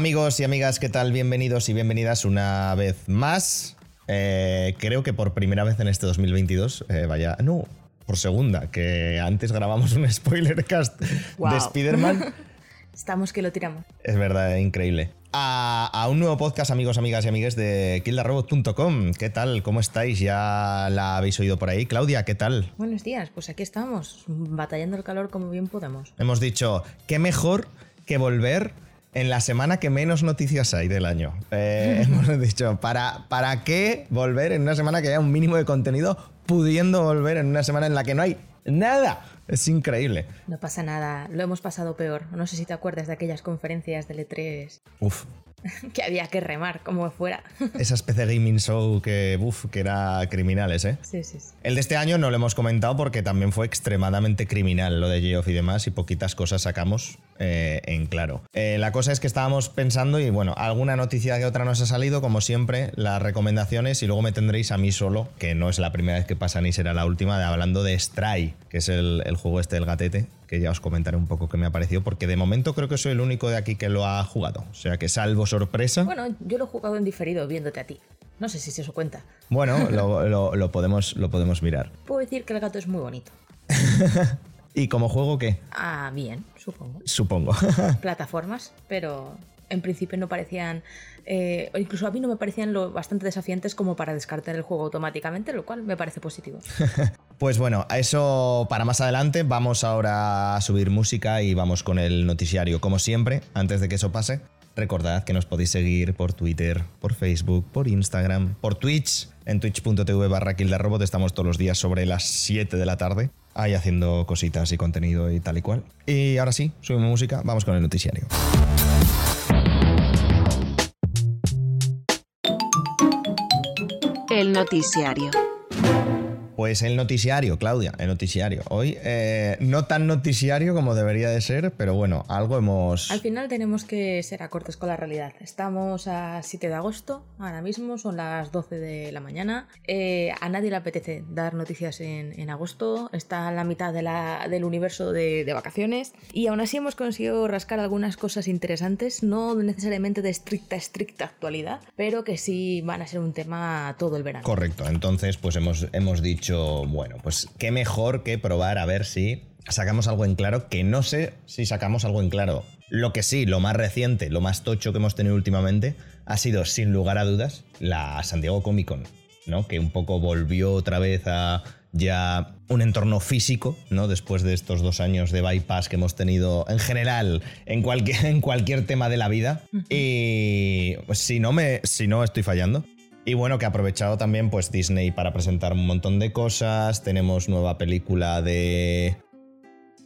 Amigos y amigas, ¿qué tal? Bienvenidos y bienvenidas una vez más. Eh, creo que por primera vez en este 2022, eh, vaya, no, por segunda, que antes grabamos un spoiler cast Wow. de Spider-Man. Estamos que lo tiramos. Es verdad, increíble. A, a un nuevo podcast, amigos, amigas y amigues de killarobot.com. ¿Qué tal? ¿Cómo estáis? ¿Ya la habéis oído por ahí? Claudia, ¿qué tal? Buenos días, pues aquí estamos, batallando el calor como bien podemos. Hemos dicho, qué mejor que volver en la semana que menos noticias hay del año. Eh, hemos dicho, ¿para, ¿para qué volver en una semana que haya un mínimo de contenido, pudiendo volver en una semana en la que no hay nada? Es increíble. No pasa nada, lo hemos pasado peor. No sé si te acuerdas de aquellas conferencias del E3 Uf, que había que remar como fuera. esa especie de gaming show que, uf, que era criminales, ¿eh? Sí, sí, sí. El de este año no lo hemos comentado porque también fue extremadamente criminal lo de Geoff y demás y poquitas cosas sacamos eh, en claro. Eh, la cosa es que estábamos pensando y bueno, alguna noticia que otra nos ha salido, como siempre, las recomendaciones y luego me tendréis a mí solo, que no es la primera vez que pasa ni será la última, de hablando de Stray, que es el, el juego este del gatete, que ya os comentaré un poco qué me ha parecido, porque de momento creo que soy el único de aquí que lo ha jugado. O sea que salvo sorpresa. Bueno, yo lo he jugado en diferido viéndote a ti. No sé si se eso cuenta. Bueno, lo, lo- lo podemos, lo podemos mirar. Puedo decir que el gato es muy bonito. ¿Y como juego qué? Ah, bien, supongo. Supongo. Plataformas, pero en principio no parecían, eh, o incluso a mí no me parecían lo bastante desafiantes como para descartar el juego automáticamente, lo cual me parece positivo. Pues bueno, a eso para más adelante. Vamos ahora a subir música y vamos con el noticiario. Como siempre, antes de que eso pase, recordad que nos podéis seguir por Twitter, por Facebook, por Instagram, por Twitch. En twitch.tv barra Robot estamos todos los días sobre las 7 de la tarde. Ahí haciendo cositas y contenido y tal y cual. Y ahora sí, subimos música, vamos con el noticiario. El noticiario. Pues el noticiario, Claudia, el noticiario. Hoy eh, no tan noticiario como debería de ser, pero bueno, algo hemos... Al final tenemos que ser acordes con la realidad. Estamos a 7 de agosto, ahora mismo son las 12 de la mañana. Eh, a nadie le apetece dar noticias en, en agosto, está a la mitad de la- del universo de, de vacaciones y aún así hemos conseguido rascar algunas cosas interesantes, no necesariamente de estricta, estricta actualidad, pero que sí van a ser un tema todo el verano. Correcto, entonces pues hemos, hemos dicho, bueno, pues qué mejor que probar a ver si sacamos algo en claro, que no sé si sacamos algo en claro. Lo que sí, lo más reciente, lo más tocho que hemos tenido últimamente ha sido, sin lugar a dudas, la San Diego Comic Con, ¿no? Que un poco volvió otra vez a ya un entorno físico, ¿no? Después de estos dos años de bypass que hemos tenido en general en cualquier, en cualquier tema de la vida. Y pues, si no me, si no estoy fallando. Y bueno, que ha aprovechado también pues Disney para presentar un montón de cosas. Tenemos nueva película de,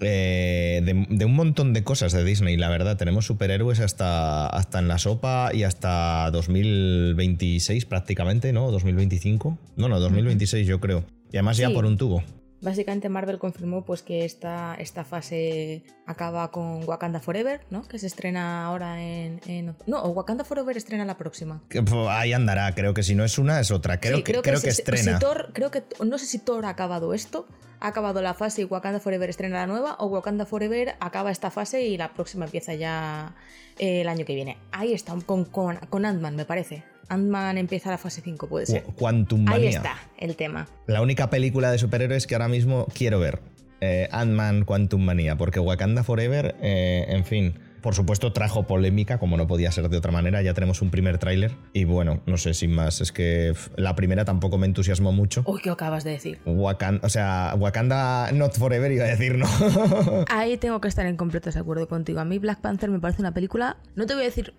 eh, de. de un montón de cosas de Disney, la verdad. Tenemos superhéroes hasta, hasta en la sopa y hasta 2026 prácticamente, ¿no? 2025. No, no, 2026 yo creo. Y además ya por un tubo. Básicamente Marvel confirmó pues que esta, esta fase acaba con Wakanda Forever, ¿no? Que se estrena ahora en... en- No, Wakanda Forever estrena la próxima. Que, pues, ahí andará, creo que si no es una es otra. Creo Sí, que, creo que, estrena. si Thor- creo que no sé si Thor ha acabado esto, ha acabado la fase y Wakanda Forever estrena la nueva, o Wakanda Forever acaba esta fase y la próxima empieza ya eh, el año que viene. Ahí está, con, con, con Ant-Man, me parece. Ant-Man empieza la fase 5, puede ser. Qu- Quantum Ahí está el tema. La única película de superhéroes que ahora mismo quiero ver. Eh, Ant-Man Quantum Manía, porque Wakanda Forever, eh, en fin, por supuesto trajo polémica, como no podía ser de otra manera, ya tenemos un primer tráiler y bueno, no sé, sin más, es que la primera tampoco me entusiasmó mucho. Uy, ¿qué acabas de decir? Wakanda, o sea, Wakanda Not Forever iba a decir, ¿no? Ahí tengo que estar en completo desacuerdo contigo. A mí Black Panther me parece una película, no te voy a decir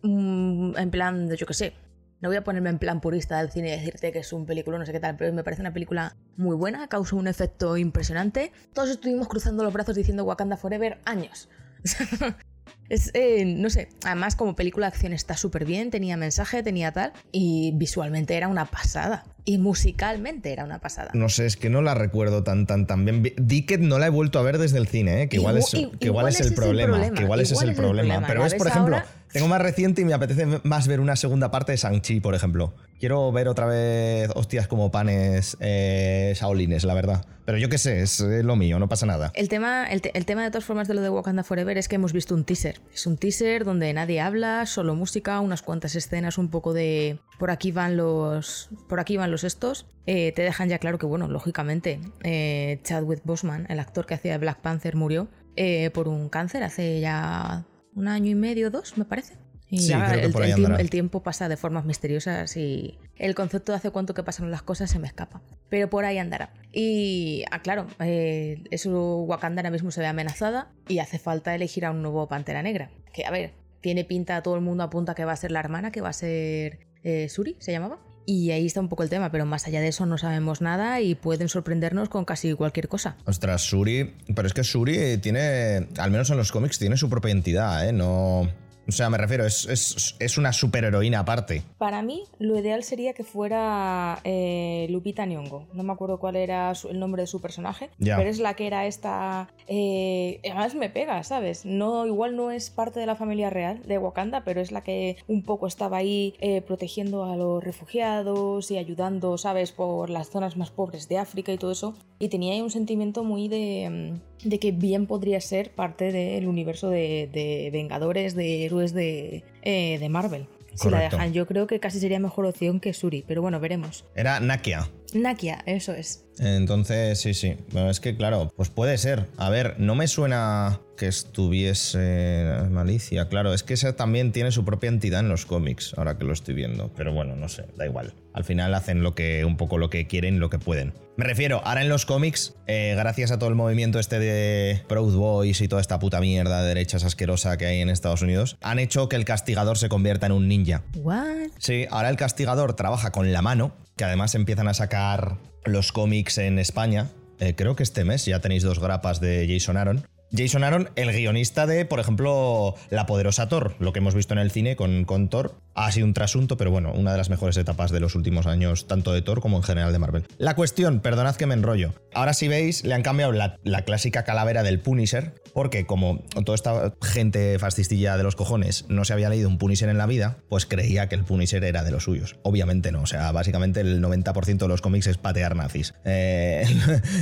mm, en plan de yo que sé, no voy a ponerme en plan purista del cine y decirte que es un película, no sé qué tal, pero me parece una película muy buena, causa un efecto impresionante. Todos estuvimos cruzando los brazos diciendo Wakanda Forever años. Es, eh, no sé, además como película de acción está súper bien, tenía mensaje, tenía tal, y visualmente era una pasada. Y musicalmente era una pasada. No sé, es que no la recuerdo tan, tan, tan bien. Dicket no la he vuelto a ver desde el cine, ¿eh? que igual, Igu- es, que igual es el problema. Que igual ese es el problema. Pero es, por ejemplo, ahora Tengo más reciente y me apetece más ver una segunda parte de Shang-Chi, por ejemplo. Quiero ver otra vez hostias como panes eh, shaolines, la verdad. Pero yo qué sé, es, lo mío, no pasa nada. El tema, el, tema de todas formas de lo de Wakanda Forever es que hemos visto un teaser. Es un teaser donde nadie habla, solo música, unas cuantas escenas, un poco de por aquí van los, por aquí van los estos. Eh, te dejan ya claro que, bueno, lógicamente, eh, Chadwick Boseman, el actor que hacía Black Panther, murió eh, por un cáncer hace ya un año y medio, dos, me parece. Y el, tiempo, pasa de formas misteriosas y el concepto de hace cuánto que pasan las cosas se me escapa. Pero por ahí andará. Y, ah, claro, eh, eso Wakanda ahora mismo se ve amenazada y hace falta elegir a un nuevo Pantera Negra. Que, a ver, tiene pinta, todo el mundo apunta que va a ser la hermana, que va a ser eh, Suri, ¿se llamaba? Y ahí está un poco el tema, pero más allá de eso no sabemos nada y pueden sorprendernos con casi cualquier cosa. Ostras, Suri, pero es que Suri tiene, al menos en los cómics, tiene su propia entidad, ¿eh? No, o sea, me refiero, es, es, es una superheroína aparte. Para mí, lo ideal sería que fuera eh, Lupita Nyong'o. No me acuerdo cuál era el nombre de su personaje, pero es la que era esta... Eh, además me pega, ¿sabes? No, igual no es parte de la familia real de Wakanda, pero es la que un poco estaba ahí eh, protegiendo a los refugiados y ayudando, ¿sabes? Por las zonas más pobres de África y todo eso. Y tenía ahí un sentimiento muy de, mm, de que bien podría ser parte del universo de, de Vengadores, de héroes de, eh, de Marvel. Si la dejan, yo creo que casi sería mejor opción que Suri, pero bueno, veremos. Era Nakia. Nakia, eso es. Entonces, sí, sí. Bueno, es que claro, pues puede ser. A ver, no me suena que estuviese Malicia. Claro, es que esa también tiene su propia entidad en los cómics, ahora que lo estoy viendo. Pero bueno, no sé, da igual. Al final hacen lo que, un poco lo que quieren, lo que pueden. Me refiero, ahora en los cómics, eh, gracias a todo el movimiento este de Proud Boys y toda esta puta mierda de derechas asquerosa que hay en Estados Unidos, han hecho que el castigador se convierta en un ninja. ¿What? Sí, ahora el castigador trabaja con la mano, que además empiezan a sacar los cómics en España. Eh, creo que este mes ya tenéis dos grapas de Jason Aaron. Jason Aaron, el guionista de, por ejemplo, La Poderosa Thor, lo que hemos visto en el cine con, con Thor, ha sido un trasunto, pero bueno, una de las mejores etapas de los últimos años, tanto de Thor como en general de Marvel. La cuestión, perdonad que me enrollo. Ahora si veis, le han cambiado la, la clásica calavera del Punisher, porque como toda esta gente fascistilla de los cojones no se había leído un Punisher en la vida, pues creía que el Punisher era de los suyos. Obviamente no, o sea, básicamente el 90% de los cómics es patear nazis eh,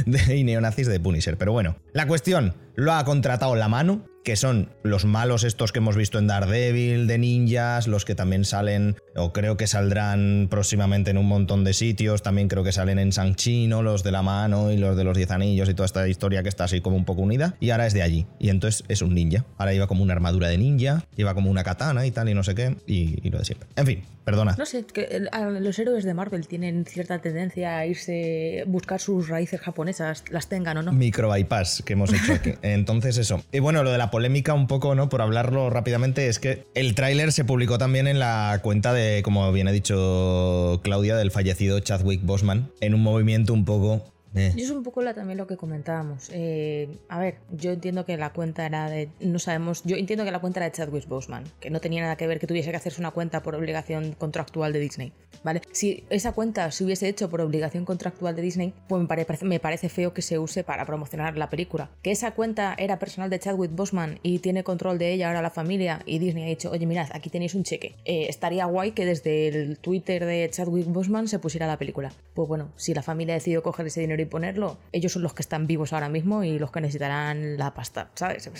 y neonazis de Punisher. Pero bueno, la cuestión, lo ha contratado la mano que son los malos estos que hemos visto en Daredevil, de ninjas, los que también salen, o creo que saldrán próximamente en un montón de sitios, también creo que salen en San Chino, los de la mano y los de los diez anillos y toda esta historia que está así como un poco unida, y ahora es de allí, y entonces es un ninja, ahora lleva como una armadura de ninja, lleva como una katana y tal y no sé qué, y, lo de siempre. En fin, perdona. No sé, que los héroes de Marvel tienen cierta tendencia a irse, buscar sus raíces japonesas, las tengan o no. Micro bypass que hemos hecho aquí. Entonces eso. Y bueno, lo de la polémica un poco, ¿no? Por hablarlo rápidamente, es que el tráiler se publicó también en la cuenta de, como bien ha dicho Claudia, del fallecido Chadwick Bosman, en un movimiento un poco eh. Y es un poco también lo que comentábamos. Eh, a ver, yo entiendo que la cuenta era de. No sabemos. Yo entiendo que la cuenta era de Chadwick Boseman, que no tenía nada que ver que tuviese que hacerse una cuenta por obligación contractual de Disney. ¿Vale? Si esa cuenta se hubiese hecho por obligación contractual de Disney, pues me parece, me parece feo que se use para promocionar la película. Que esa cuenta era personal de Chadwick Boseman y tiene control de ella ahora la familia y Disney ha dicho, oye, mirad, aquí tenéis un cheque. Eh, estaría guay que desde el Twitter de Chadwick Boseman se pusiera la película. Pues bueno, si la familia ha decidido coger ese dinero y ponerlo, ellos son los que están vivos ahora mismo y los que necesitarán la pasta, ¿sabes?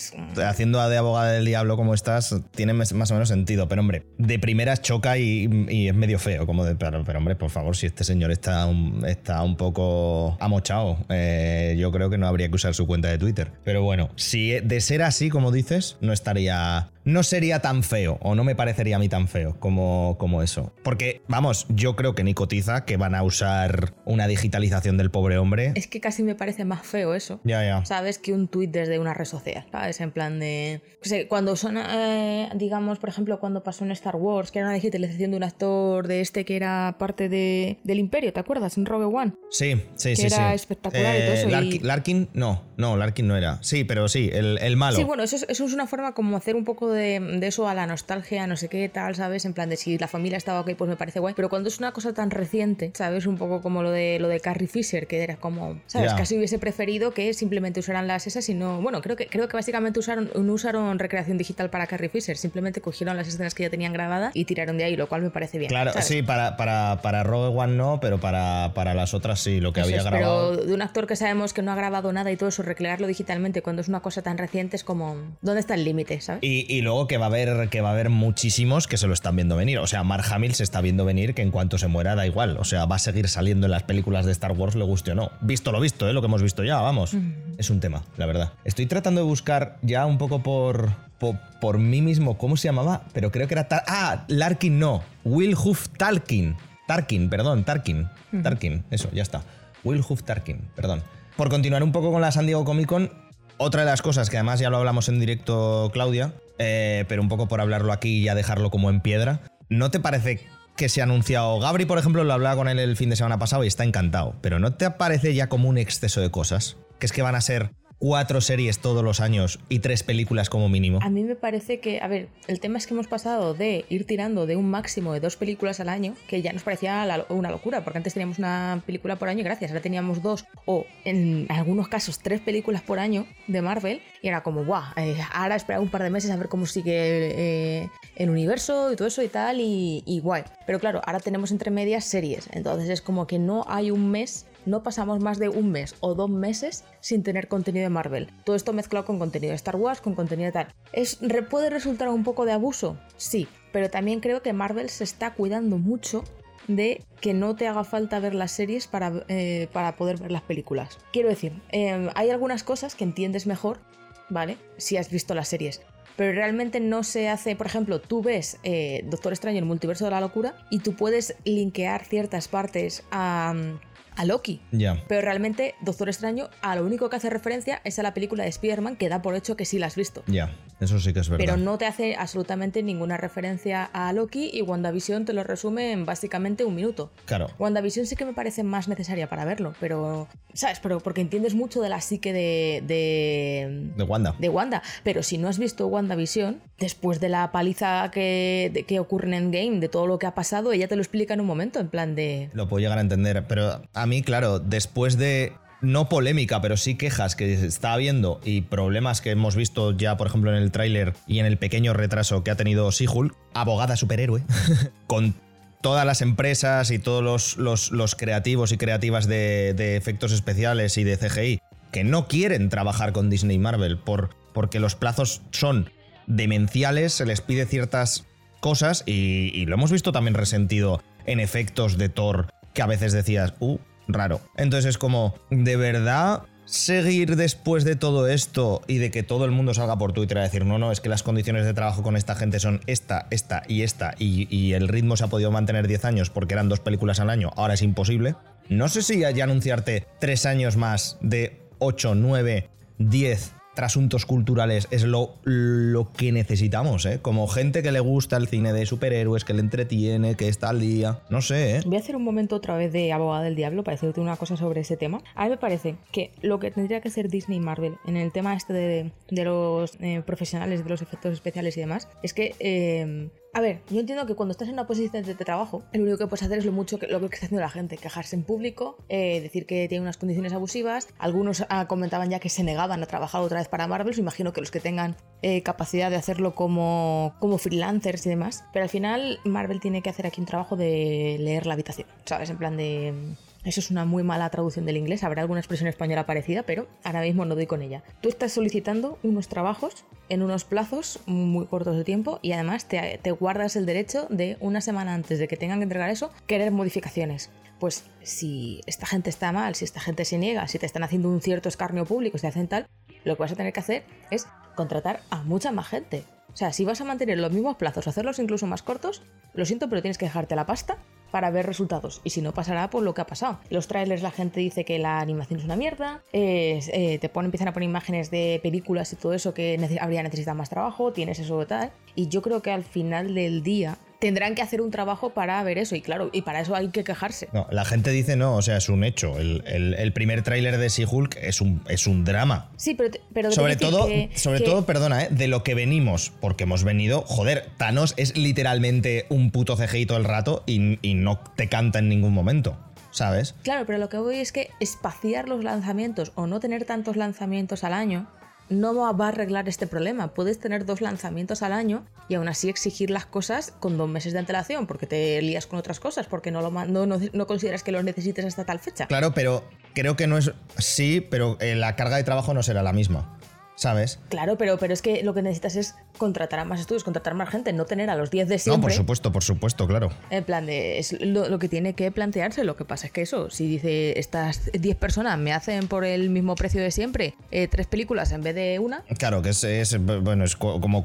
Haciendo de abogada del diablo como estás, tiene más o menos sentido, pero hombre, de primeras choca y, es medio feo, como de, pero, hombre, por favor, si este señor está un, está un poco amochado, eh, yo creo que no habría que usar su cuenta de Twitter. Pero bueno, si de ser así, como dices, no estaría no sería tan feo, o no me parecería a mí tan feo como, como eso. Porque, vamos, yo creo que ni cotiza que van a usar una digitalización del pobre hombre. Es que casi me parece más feo eso. Ya, ya. ¿Sabes? Que un tuit desde una red social, ¿sabes? En plan de... cuando son, eh, digamos, por ejemplo, cuando pasó en Star Wars, que era una digitalización de un actor de este que era parte de, del Imperio, ¿te acuerdas? En Rogue One. Sí, sí, sí. Era espectacular y todo eso. Eh, Larkin, no, no, Larkin no era. Sí, pero sí, el, el malo. Sí, bueno, eso, eso es una forma como hacer un poco de de, de eso a la nostalgia, no sé qué tal, ¿sabes? En plan de si la familia estaba ok, pues me parece guay. Pero cuando es una cosa tan reciente, ¿sabes? Un poco como lo de lo de Carrie Fisher, que era como, ¿sabes? Casi hubiese preferido que simplemente usaran las esas y no. Bueno, creo que, creo que básicamente usaron, no usaron recreación digital para Carrie Fisher, simplemente cogieron las escenas que ya tenían grabadas y tiraron de ahí, lo cual me parece bien. Claro, ¿sabes? sí, para, para, para Rogue One no, pero para, para las otras sí, lo que Eso había es, grabado. Pero de un actor que sabemos que no ha grabado nada y todo eso, recrearlo digitalmente cuando es una cosa tan reciente es como. ¿Dónde está el límite, sabes? Y, y luego que va a haber que va a haber muchísimos que se lo están viendo venir. O sea, Mark Hamill se está viendo venir que en cuanto se muera da igual. O sea, va a seguir saliendo en las películas de Star Wars, le guste o no. Visto lo visto, ¿eh? lo que hemos visto ya, vamos. Es un tema, la verdad. Estoy tratando de buscar ya un poco por, por, por mí mismo cómo se llamaba, pero creo que era... Tar- ah, Larkin no. Will Huff Talkin. Tarkin, perdón, Tarkin. Tarkin, eso, ya está. Will Huff Tarkin, perdón. Por continuar un poco con la San Diego Comic Con, otra de las cosas que además ya lo hablamos en directo, Claudia, eh, pero un poco por hablarlo aquí y ya dejarlo como en piedra, ¿no te parece que se ha anunciado? Gabri, por ejemplo, lo hablaba con él el fin de semana pasado y está encantado, pero ¿no te parece ya como un exceso de cosas? Que es que van a ser cuatro series todos los años y tres películas como mínimo. A mí me parece que, a ver, el tema es que hemos pasado de ir tirando de un máximo de dos películas al año, que ya nos parecía una locura, porque antes teníamos una película por año, gracias, ahora teníamos dos o en algunos casos tres películas por año de Marvel, y era como, guau, eh, ahora esperar un par de meses a ver cómo sigue eh, el universo y todo eso y tal, y, y guay. Pero claro, ahora tenemos entre medias series, entonces es como que no hay un mes no pasamos más de un mes o dos meses sin tener contenido de Marvel. Todo esto mezclado con contenido de Star Wars, con contenido de tal. ¿Es, ¿Puede resultar un poco de abuso? Sí, pero también creo que Marvel se está cuidando mucho de que no te haga falta ver las series para, eh, para poder ver las películas. Quiero decir, eh, hay algunas cosas que entiendes mejor, ¿vale? Si has visto las series. Pero realmente no se hace, por ejemplo, tú ves eh, Doctor Extraño en el multiverso de la locura y tú puedes linkear ciertas partes a, a Loki. Ya. Pero realmente Doctor Extraño a lo único que hace referencia es a la película de Spider-Man que da por hecho que sí la has visto. Ya, eso sí que es verdad. Pero no te hace absolutamente ninguna referencia a Loki y WandaVision te lo resume en básicamente un minuto. Claro. WandaVision sí que me parece más necesaria para verlo, pero, ¿sabes? Pero porque entiendes mucho de la psique de, de, De Wanda. de Wanda. Pero si no has visto WandaVision, después de la paliza que, de- que ocurre en Endgame, de todo lo que ha pasado, ella te lo explica en un momento, en plan de... Lo puedo llegar a entender, pero a mí, claro, después de no polémica, pero sí quejas que está habiendo y problemas que hemos visto ya, por ejemplo, en el tráiler y en el pequeño retraso que ha tenido She-Hulk, abogada superhéroe, con todas las empresas y todos los, los- creativos y creativas de, efectos especiales y de CGI que no quieren trabajar con Disney Marvel por, porque los plazos son demenciales, se les pide ciertas cosas y, y lo hemos visto también resentido en efectos de Thor que a veces decías, uh, raro. Entonces es como, ¿de verdad seguir después de todo esto y de que todo el mundo salga por Twitter a decir, no, no, es que las condiciones de trabajo con esta gente son esta, esta y esta y, y el ritmo se ha podido mantener 10 años porque eran dos películas al año, ahora es imposible? No sé si ya anunciarte tres años más de 8, 9, 10 trasuntos culturales es lo, lo que necesitamos, ¿eh? Como gente que le gusta el cine de superhéroes, que le entretiene, que está al día. No sé, ¿eh? Voy a hacer un momento otra vez de abogada del diablo para decirte una cosa sobre ese tema. A mí me parece que lo que tendría que hacer Disney y Marvel en el tema este de, de los eh, profesionales, de los efectos especiales y demás, es que... eh, a ver, yo entiendo que cuando estás en una posición de trabajo, lo único que puedes hacer es lo mucho que lo que está haciendo la gente, quejarse en público, eh, decir que tiene unas condiciones abusivas. Algunos ah, comentaban ya que se negaban a trabajar otra vez para Marvel. Yo imagino que los que tengan eh, capacidad de hacerlo como, como freelancers y demás. Pero al final Marvel tiene que hacer aquí un trabajo de leer la habitación, ¿sabes? En plan de... Eso es una muy mala traducción del inglés, habrá alguna expresión española parecida, pero ahora mismo no doy con ella. Tú estás solicitando unos trabajos en unos plazos muy cortos de tiempo y además te, guardas el derecho de una semana antes de que tengan que entregar eso, querer modificaciones. Pues si esta gente está mal, si esta gente se niega, si te están haciendo un cierto escarnio público, si te hacen tal, lo que vas a tener que hacer es contratar a mucha más gente. O sea, si vas a mantener los mismos plazos hacerlos incluso más cortos, lo siento, pero tienes que dejarte la pasta para ver resultados. Y si no, pasará por lo que ha pasado. Los trailers la gente dice que la animación es una mierda, eh, te ponen, empiezan a poner imágenes de películas y todo eso que habría necesitado más trabajo, tienes eso tal. Y yo creo que al final del día tendrán que hacer un trabajo para ver eso. Y claro, y para eso hay que quejarse. No, la gente dice no, o sea, es un hecho. El, el- el primer tráiler de She-Hulk es un, es un drama. Sí, pero, pero Sobre todo, que- sobre que- todo, perdona, ¿eh? de lo que venimos, porque hemos venido, joder, Thanos es literalmente un puto CGI todo el rato y, y no te canta en ningún momento, ¿sabes? Claro, pero lo que voy es que espaciar los lanzamientos o no tener tantos lanzamientos al año no va a arreglar este problema. Puedes tener dos lanzamientos al año y aún así exigir las cosas con dos meses de antelación porque te lías con otras cosas, porque no, lo, no, no, no consideras que los necesites hasta tal fecha. Claro, pero creo que no es. Sí, pero eh, la carga de trabajo no será la misma, ¿sabes? Claro, pero, pero es que lo que necesitas es contratar a más estudios, contratar más gente, no tener a los 10 de No, siempre. por supuesto, por supuesto, claro. En plan de, es lo, lo que tiene que plantearse. Lo que pasa es que eso, si dice estas 10 personas me hacen por el mismo precio de siempre eh, tres películas en vez de una, Claro, que es, es, bueno, es co- como,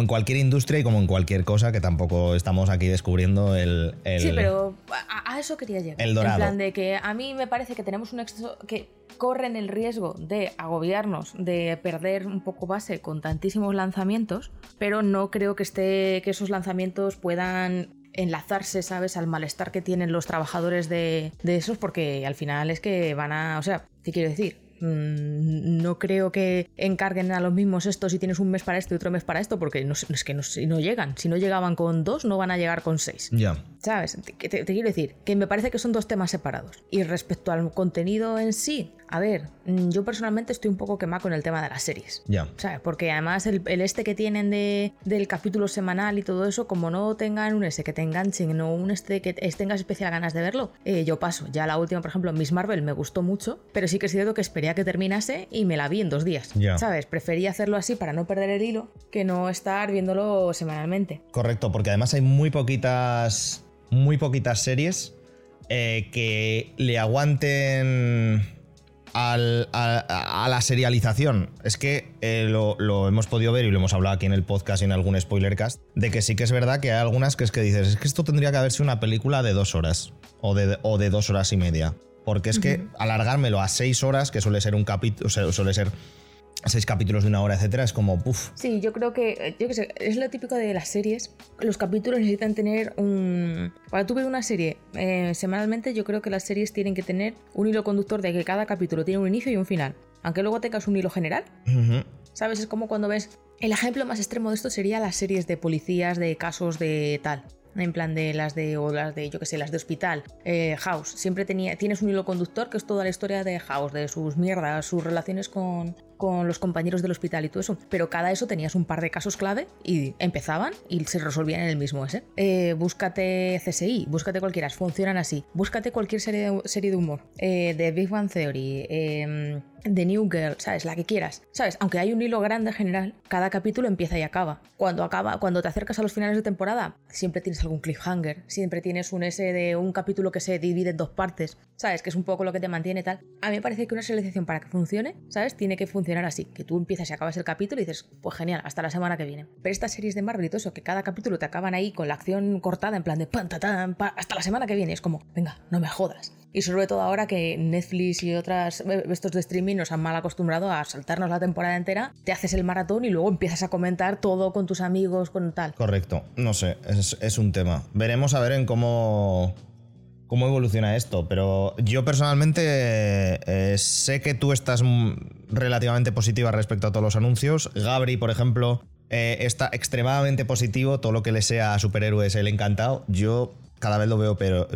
en cualquier industria y como en cualquier cosa que tampoco estamos aquí descubriendo el. el- Sí, pero a, a eso quería llegar. El dorado. En plan de que a mí me parece que tenemos un exceso que corren el riesgo de agobiarnos, de perder un poco base con tantísimos lanzamientos, pero no creo que esté que esos lanzamientos puedan enlazarse, ¿sabes?, al malestar que tienen los trabajadores de, de esos, porque al final es que van a. O sea, ¿qué quiero decir? Mm, No creo que encarguen a los mismos estos si tienes un mes para esto y otro mes para esto, porque no, es que no, si no llegan. Si no llegaban con dos, no van a llegar con seis. Ya. ¿Sabes? Te, te- te quiero decir que me parece que son dos temas separados. Y respecto al contenido en sí, a ver, mm, yo personalmente estoy un poco quemado con el tema de las series. Ya. ¿Sabes? Porque además el, el este que tienen de, del capítulo semanal y todo eso, como no tengan un ese que te enganchen, no un este que te- tengas especial ganas de verlo, eh, yo paso. Ya la última, por ejemplo, Miss Marvel me gustó mucho, pero sí que es cierto que esperé a que terminase y me la vi en dos días. Ya. ¿Sabes? Preferí hacerlo así para no perder el hilo que no estar viéndolo semanalmente. Correcto, porque además hay muy poquitas. Muy poquitas series eh, que le aguanten al- a, a la serialización. Es que eh, lo, lo hemos podido ver y lo hemos hablado aquí en el podcast y en algún spoilercast, de que sí que es verdad que hay algunas que es que dices, es que esto tendría que haberse una película de dos horas o de, o de dos horas y media. Porque es que alargármelo a seis horas, que suele ser un capítulo, suele ser seis capítulos de una hora, etcétera, es como, puff. Sí, yo creo que, eh, yo qué sé, es lo típico de las series. Los capítulos necesitan tener un... Para tú ver una serie eh, semanalmente, yo creo que las series tienen que tener un hilo conductor de que cada capítulo tiene un inicio y un final. Aunque luego tengas un hilo general. ¿sabes? Es como cuando ves... El ejemplo más extremo de esto sería las series de policías, de casos de tal. En plan de las de, o las de, yo qué sé, las de hospital, eh, House. Siempre tenía, tienes un hilo conductor que es toda la historia de House, de sus mierdas, sus relaciones con, con los compañeros del hospital y todo eso. Pero cada eso tenías un par de casos clave y empezaban y se resolvían en el mismo ese. Eh, búscate CSI, búscate cualquiera, funcionan así. Búscate cualquier serie de, humor, eh, de Big Bang Theory, eh, The New Girl, ¿sabes? La que quieras. ¿Sabes? Aunque hay un hilo grande general, cada capítulo empieza y acaba. Cuando acaba, cuando te acercas a los finales de temporada, siempre tienes algún cliffhanger, siempre tienes un ese de un capítulo que se divide en dos partes, ¿sabes? Que es un poco lo que te mantiene tal. A mí me parece que una selección para que funcione, ¿sabes? Tiene que funcionar así, que tú empiezas y acabas el capítulo y dices, pues genial, hasta la semana que viene. Pero estas series de Marvel eso, que cada capítulo te acaban ahí con la acción cortada en plan de pan, hasta la semana que viene, es como, venga, no me jodas. Y sobre todo ahora que Netflix y otras eh, estos de streaming nos han mal acostumbrado a saltarnos la temporada entera, te haces el maratón y luego empiezas a comentar todo con tus amigos, con tal. Correcto, no sé, es, es un tema. Veremos a ver en cómo, cómo evoluciona esto, pero yo personalmente eh, sé que tú estás relativamente positiva respecto a todos los anuncios. Gabri, por ejemplo, eh, está extremadamente positivo, todo lo que le sea a superhéroes, él encantado. Yo cada vez lo veo, pero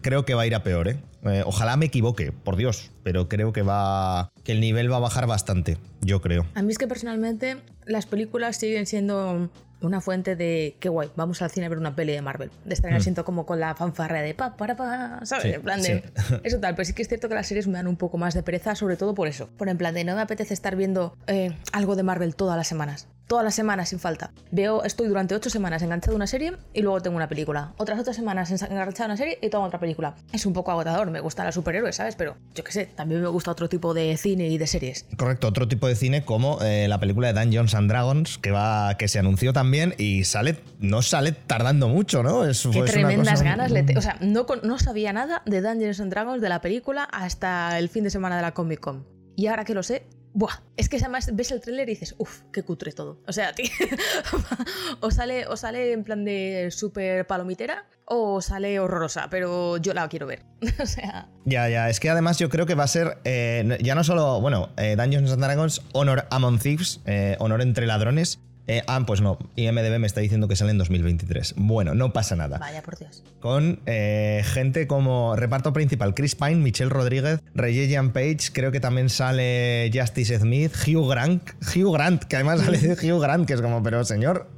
creo que va a ir a peor, ¿eh? Eh, ojalá me equivoque, por Dios, pero creo que va que el nivel va a bajar bastante, yo creo. A mí es que personalmente las películas siguen siendo una fuente de qué guay, vamos al cine a ver una peli de Marvel. De estar en el asiento como con la fanfarrea de pa, para, pa, ¿sabes? Sí, en plan de. sí. Eso tal, pero sí que es cierto que las series me dan un poco más de pereza, sobre todo por eso. Por en plan de no me apetece estar viendo eh, algo de Marvel todas las semanas. Todas las semanas sin falta. Veo, estoy durante ocho semanas enganchado a una serie y luego tengo una película. Otras ocho semanas enganchado a una serie y tengo otra película. Es un poco agotador, me gustan los superhéroes, ¿sabes? Pero yo qué sé, también me gusta otro tipo de cine y de series. Correcto, otro tipo de cine como eh, la película de Dungeons and Dragons que va que se anunció también y sale no sale tardando mucho, ¿no? Es, Qué pues, tremendas cosa- ganas le te- O sea, no, no sabía nada de Dungeons and Dragons de la película hasta el fin de semana de la Comic Con. Y ahora que lo sé, Buah, es que además ves el tráiler y dices, uff, qué cutre todo. O sea, tío, o, sale, o sale en plan de súper palomitera o sale horrorosa, pero yo la quiero ver. o sea... Ya, ya, es que además yo creo que va a ser, eh, ya no solo, bueno, eh, Dungeons and Dragons, Honor Among Thieves, eh, Honor entre ladrones, eh, ah, pues no. IMDB me está diciendo que sale en 2023. Bueno, no pasa nada. Vaya, por Dios. Con eh, gente como reparto principal: Chris Pine, Michelle Rodríguez, Reggian Page. Creo que también sale Justice Smith, Hugh Grant. Hugh Grant, que además sale Hugh Grant, que es como, pero señor,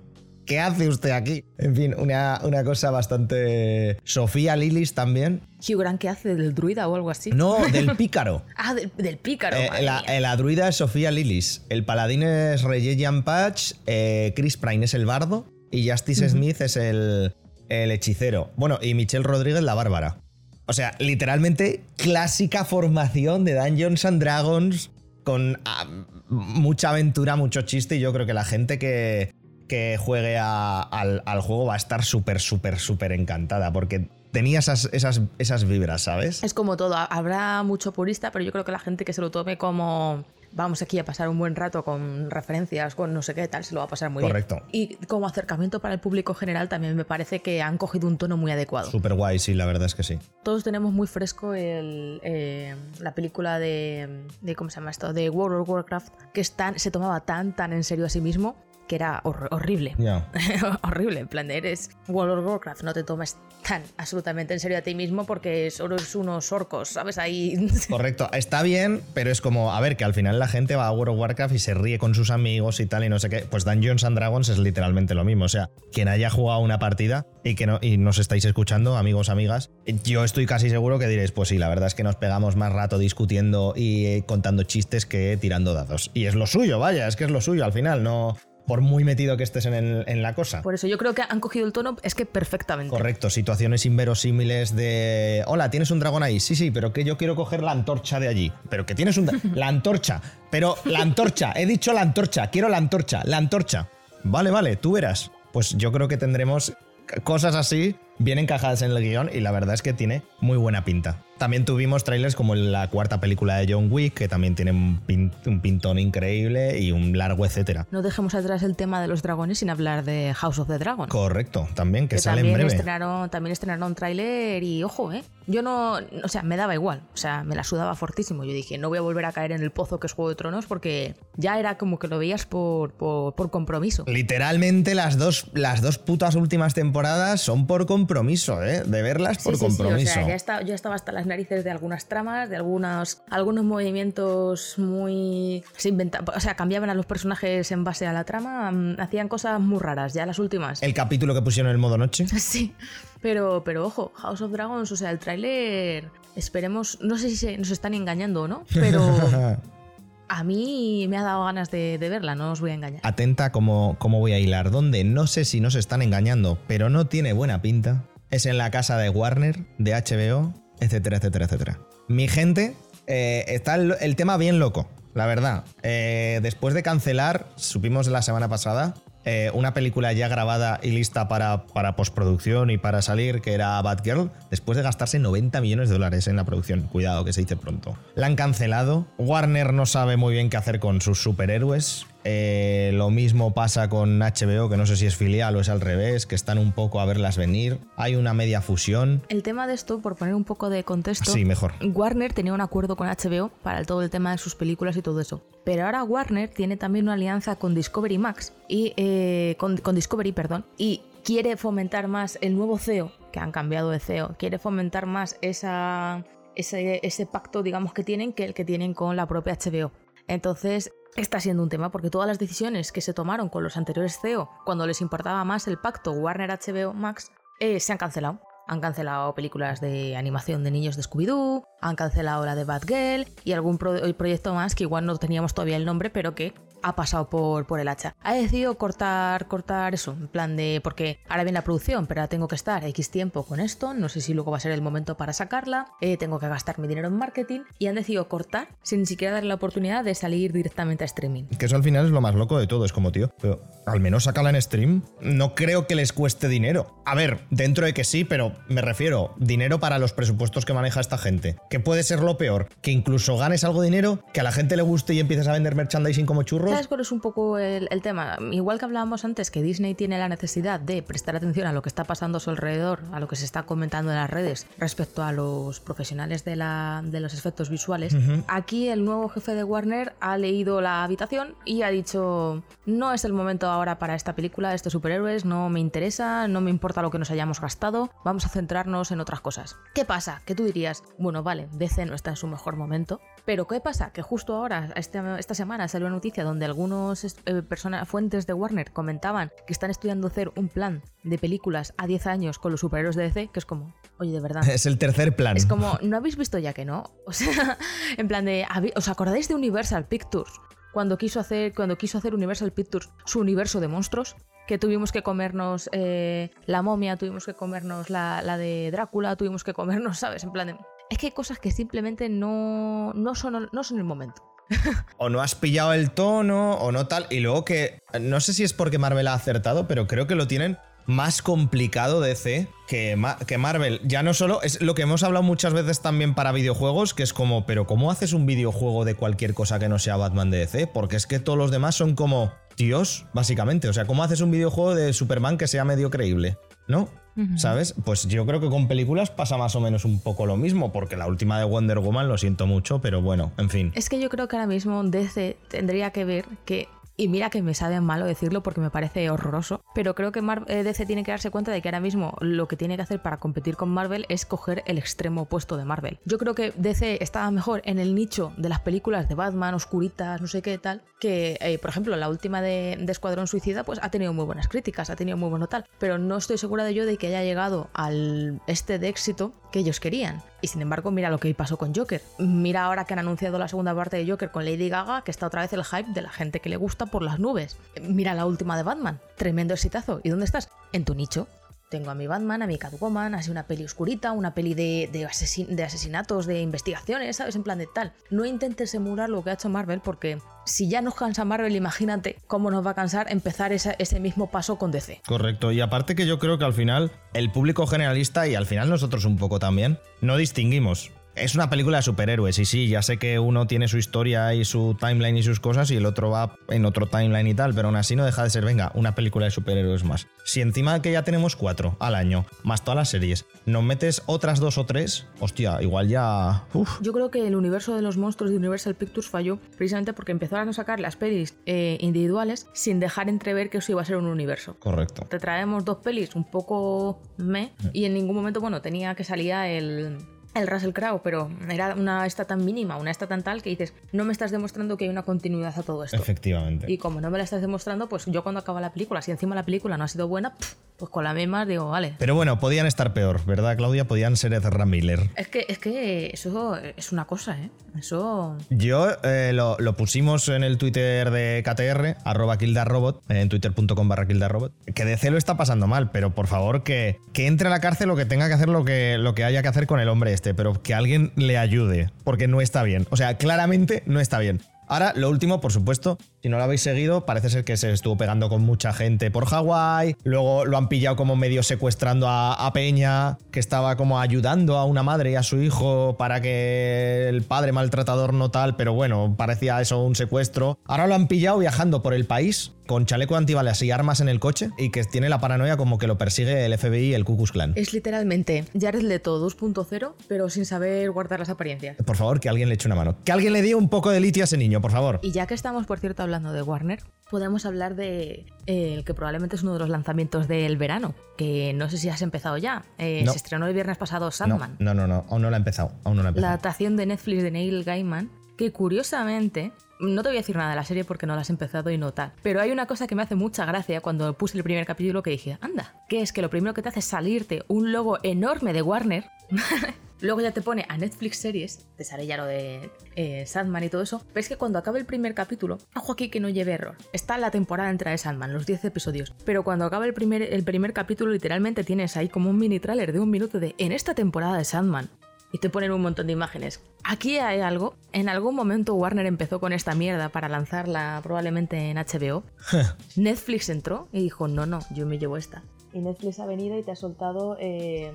¿qué hace usted aquí? En fin, una, una cosa bastante. Sofía Lillis también. Hugh Grant, ¿qué hace? ¿Del druida o algo así? No, del pícaro. ah, del, del pícaro. Eh, la, eh, la druida es Sofía Lillis. El paladín es Reggian Patch. eh, Chris Pine es el bardo. Y Justice Smith es el, el hechicero. Bueno, y Michelle Rodríguez la bárbara. O sea, literalmente clásica formación de Dungeons and Dragons con ah, mucha aventura, mucho chiste. Y yo creo que la gente que, que juegue a- al, al juego va a estar súper, súper, súper encantada. Porque tenía esas, esas, esas vibras, ¿sabes? Es como todo, habrá mucho purista, pero yo creo que la gente que se lo tome como vamos aquí a pasar un buen rato con referencias, con no sé qué tal, se lo va a pasar muy Correcto. bien. Y como acercamiento para el público general también me parece que han cogido un tono muy adecuado. Súper guay, sí, la verdad es que sí. Todos tenemos muy fresco el, eh, la película de, de, ¿cómo se llama esto? De World of Warcraft, que es tan- se tomaba tan, tan en serio a sí mismo que era hor- horrible. Horrible, en plan de eres World of Warcraft, no te tomes tan absolutamente en serio a ti mismo porque solo eres unos orcos, ¿sabes? Ahí... Correcto, está bien, pero es como, a ver, que al final la gente va a World of Warcraft y se ríe con sus amigos y tal y no sé qué. Pues Dungeons and Dragons es literalmente lo mismo. O sea, quien haya jugado una partida y que no, y nos estáis escuchando, amigos, amigas, yo estoy casi seguro que diréis, pues sí, la verdad es que nos pegamos más rato discutiendo y eh, contando chistes que tirando dados. Y es lo suyo, vaya, es que es lo suyo al final, no por muy metido que estés en, el- en la cosa. Por eso yo creo que han cogido el tono, es que perfectamente. Correcto, situaciones inverosímiles de. Hola, tienes un dragón ahí. Sí, sí, pero que yo quiero coger la antorcha de allí. Pero que tienes un. La antorcha. Pero la antorcha. He dicho la antorcha. Quiero la antorcha. La antorcha. Vale, vale, tú verás. Pues yo creo que tendremos cosas así bien encajadas en el guion y la verdad es que tiene muy buena pinta. También tuvimos trailers como la cuarta película de John Wick, que también tiene un, pin- un pintón increíble y un largo etcétera. No dejemos atrás el tema de los dragones sin hablar de House of the Dragon. Correcto, también, que, que sale en también breve. estrenaron, también estrenaron tráiler y ojo, ¿eh? Yo no, o sea, me daba igual, o sea, me la sudaba fortísimo. Yo dije, no voy a volver a caer en el pozo que es Juego de Tronos porque ya era como que lo veías por, por, por compromiso. Literalmente las dos, las dos putas últimas temporadas son por compromiso, ¿eh? De verlas por Sí, sí, sí, compromiso. o sea, ya yo estaba hasta las narices de algunas tramas, de algunos, algunos movimientos muy... Se inventa- o sea, cambiaban a los personajes en base a la trama, mm, hacían cosas muy raras, ya las últimas. El capítulo que pusieron en el modo noche. Sí, pero, pero ojo, House of Dragons, o sea, el tráiler, esperemos, no sé si se, nos están engañando o no, pero a mí me ha dado ganas de, de verla, no os voy a engañar. Atenta cómo, cómo voy a hilar. Donde no sé si nos están engañando, pero no tiene buena pinta. Es en la casa de Warner, de HBO, etcétera, etcétera, etcétera. Mi gente, eh, está el, tema bien loco, la verdad. Eh, después de cancelar, supimos la semana pasada, eh, una película ya grabada y lista para, para postproducción y para salir, que era Batgirl, después de gastarse 90 millones de dólares en la producción. Cuidado, que se dice pronto. La han cancelado. Warner no sabe muy bien qué hacer con sus superhéroes. Eh, lo mismo pasa con HBO, que no sé si es filial o es al revés, que están un poco a verlas venir. Hay una media fusión. El tema de esto, por poner un poco de contexto, Sí, mejor. Warner tenía un acuerdo con HBO para todo el tema de sus películas y todo eso. Pero ahora Warner tiene también una alianza con Discovery Max y eh, con, con Discovery, perdón, y quiere fomentar más el nuevo CEO, que han cambiado de CEO, quiere fomentar más esa, ese, ese pacto, digamos, que tienen que el que tienen con la propia HBO. Entonces, está siendo un tema porque todas las decisiones que se tomaron con los anteriores CEO, cuando les importaba más el pacto Warner-HBO Max, eh, se han cancelado. Han cancelado películas de animación de niños de Scooby-Doo, han cancelado la de Batgirl y algún pro- proyecto más que igual no teníamos todavía el nombre, pero que ha pasado por, por el hacha. Ha decidido cortar, cortar eso, en plan de. Porque ahora viene la producción, pero ahora tengo que estar X tiempo con esto. No sé si luego va a ser el momento para sacarla. eh, tengo que gastar mi dinero en marketing. Y han decidido cortar sin ni siquiera darle la oportunidad de salir directamente a streaming. Que eso al final es lo más loco de todo, es como, tío, pero al menos sácala en stream. No creo que les cueste dinero. A ver, dentro de que sí, pero me refiero, dinero para los presupuestos que maneja esta gente. Que puede ser lo peor, que incluso ganes algo de dinero, que a la gente le guste y empieces a vender merchandising como ¿Sabes cuál es un poco el, el tema? Igual que hablábamos antes que Disney tiene la necesidad de prestar atención a lo que está pasando a su alrededor, a lo que se está comentando en las redes respecto a los profesionales de, la, de los efectos visuales, aquí el nuevo jefe de Warner ha leído la habitación y ha dicho, no es el momento ahora para esta película, estos superhéroes, no me interesa, no me importa lo que nos hayamos gastado, vamos a centrarnos en otras cosas. ¿Qué pasa? Que tú dirías, bueno, vale, DC no está en su mejor momento, pero ¿qué pasa? Que justo ahora, este- esta semana, salió una noticia donde algunos est- eh, personas, fuentes de Warner comentaban que están estudiando hacer un plan de películas a 10 años con los superhéroes de DC, que es como, oye, de verdad. Es el tercer plan. Es como, ¿no habéis visto ya que no? O sea, en plan de, ¿habí- ¿os acordáis de Universal Pictures? Cuando quiso hacer, cuando quiso hacer Universal Pictures su universo de monstruos, que tuvimos que comernos eh, la momia, tuvimos que comernos la, la de Drácula, tuvimos que comernos, ¿sabes? En plan de... Es que hay cosas que simplemente no, no, son, no son el momento. o no has pillado el tono o no tal. Y luego que no sé si es porque Marvel ha acertado, pero creo que lo tienen más complicado DC que, que Marvel. Ya no solo es lo que hemos hablado muchas veces también para videojuegos, que es como, pero ¿cómo haces un videojuego de cualquier cosa que no sea Batman de DC? Porque es que todos los demás son como tíos, básicamente. O sea, ¿cómo haces un videojuego de Superman que sea medio creíble? ¿No? ¿Sabes? Pues yo creo que con películas pasa más o menos un poco lo mismo, porque la última de Wonder Woman lo siento mucho, pero bueno, en fin. Es que yo creo que ahora mismo DC tendría que ver que. Y mira que me sabe malo decirlo porque me parece horroroso, pero creo que eh, DC tiene que darse cuenta de que ahora mismo lo que tiene que hacer para competir con Marvel es coger el extremo opuesto de Marvel. Yo creo que DC estaba mejor en el nicho de las películas de Batman, oscuritas, no sé qué tal, que eh, por ejemplo la última de, de Escuadrón Suicida pues ha tenido muy buenas críticas, ha tenido muy bueno tal, pero no estoy segura de yo de que haya llegado al este de éxito que ellos querían. Y sin embargo, mira lo que pasó con Joker. Mira ahora que han anunciado la segunda parte de Joker con Lady Gaga, que está otra vez el hype de la gente que le gusta por las nubes. Mira la última de Batman. Tremendo exitazo. ¿Y dónde estás? En tu nicho. Tengo a mi Batman, a mi Catwoman, así una peli oscurita, una peli de, de, asesin- de asesinatos, de investigaciones, ¿sabes? En plan de tal. No intentes emular lo que ha hecho Marvel porque si ya nos cansa Marvel, imagínate cómo nos va a cansar empezar ese mismo paso con DC. Correcto, y aparte que yo creo que al final el público generalista y al final nosotros un poco también, no distinguimos. Es una película de superhéroes y sí, ya sé que uno tiene su historia y su timeline y sus cosas y el otro va en otro timeline y tal, pero aún así no deja de ser, venga, una película de superhéroes más. Si encima que ya tenemos cuatro al año, más todas las series, nos metes otras dos o tres, hostia, igual ya... Uf, Yo creo que el universo de los monstruos de Universal Pictures falló precisamente porque empezaron a sacar las pelis eh, individuales sin dejar entrever que eso iba a ser un universo. correcto. Te traemos dos pelis un poco me y en ningún momento, bueno, tenía que salir el, el Russell Crowe, pero era una esta tan mínima, una esta tan tal que dices, no me estás demostrando que hay una continuidad a todo esto. Efectivamente. Y como no me la estás demostrando, pues yo cuando acaba la película, si encima la película no ha sido buena, pues con la misma digo, vale. Pero bueno, podían estar peor, ¿verdad, Claudia? Podían ser Ezra Miller. Es que, es que eso es una cosa, ¿eh? Eso... Yo eh, lo, lo pusimos en el Twitter de KTR, arroba kildarrobot, en twitter.com barra kildarrobot, que DC lo está pasando mal, pero por favor que, que entre a la cárcel o que tenga que hacer lo que, lo que haya que hacer con el hombre pero que alguien le ayude, porque no está bien. O sea, claramente no está bien. Ahora, lo último, por supuesto, si no lo habéis seguido, parece ser que se estuvo pegando con mucha gente por Hawái, luego lo han pillado como medio secuestrando a, a Peña, que estaba como ayudando a una madre y a su hijo para que el padre maltratador no tal, pero bueno, parecía eso un secuestro. Ahora lo han pillado viajando por el país con chaleco antibalas y armas en el coche y que tiene la paranoia como que lo persigue el FBI y el Ku Klux Klan. Es literalmente Jared Leto 2.0, pero sin saber guardar las apariencias. Por favor, que alguien le eche una mano. Que alguien le dé un poco de litio a ese niño, por favor. Y ya que estamos, por cierto, hablando de Warner, podemos hablar de eh, el que probablemente es uno de los lanzamientos del verano, que no sé si has empezado ya. Eh, No. Se estrenó el viernes pasado No, Sandman, no, no, no, aún no la he empezado. Aún no la he la empezado. adaptación de Netflix de Neil Gaiman, que curiosamente... No te voy a decir nada de la serie porque no la has empezado y no tal. Pero hay una cosa que me hace mucha gracia cuando puse el primer capítulo que dije, anda, que es que lo primero que te hace es salirte un logo enorme de Warner Luego ya te pone a Netflix series, te sale ya lo de eh, Sandman y todo eso. Pero es que cuando acaba el primer capítulo, ojo aquí que no lleve error. Está la temporada entera de Sandman, los 10 episodios. Pero cuando acaba el primer, el primer capítulo, literalmente tienes ahí como un mini trailer de un minuto de en esta temporada de Sandman. Y te ponen un montón de imágenes. Aquí hay algo. En algún momento Warner empezó con esta mierda para lanzarla probablemente en HBO. Netflix entró y dijo, no, no, yo me llevo esta. Y Netflix ha venido y te ha soltado eh,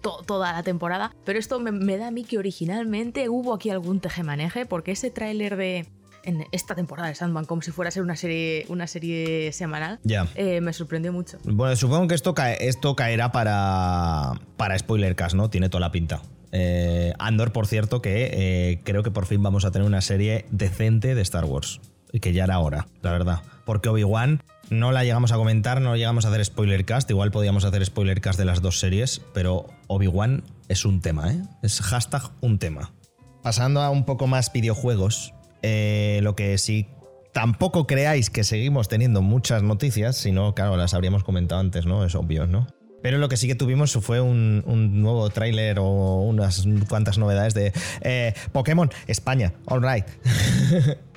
to- toda la temporada. Pero esto me, me da a mí que originalmente hubo aquí algún tejemaneje, porque ese tráiler de en esta temporada de Sandman, como si fuera a ser una serie, una serie semanal, eh, me sorprendió mucho. Bueno, supongo que esto, cae- esto caerá para, para Spoilercast, ¿no? Tiene toda la pinta. Eh, Andor, por cierto, que eh, creo que por fin vamos a tener una serie decente de Star Wars. Y que ya era hora, la verdad. Porque Obi-Wan no la llegamos a comentar, no llegamos a hacer Spoilercast. Igual podíamos hacer Spoilercast de las dos series, pero Obi-Wan es un tema, ¿eh? Es hashtag un tema. Pasando a un poco más videojuegos, eh, lo que sí tampoco creáis que seguimos teniendo muchas noticias, sino, claro, las habríamos comentado antes, ¿no? Es obvio, ¿no? Pero lo que sí que tuvimos fue un, un nuevo tráiler o unas cuantas novedades de eh, Pokémon España, all right.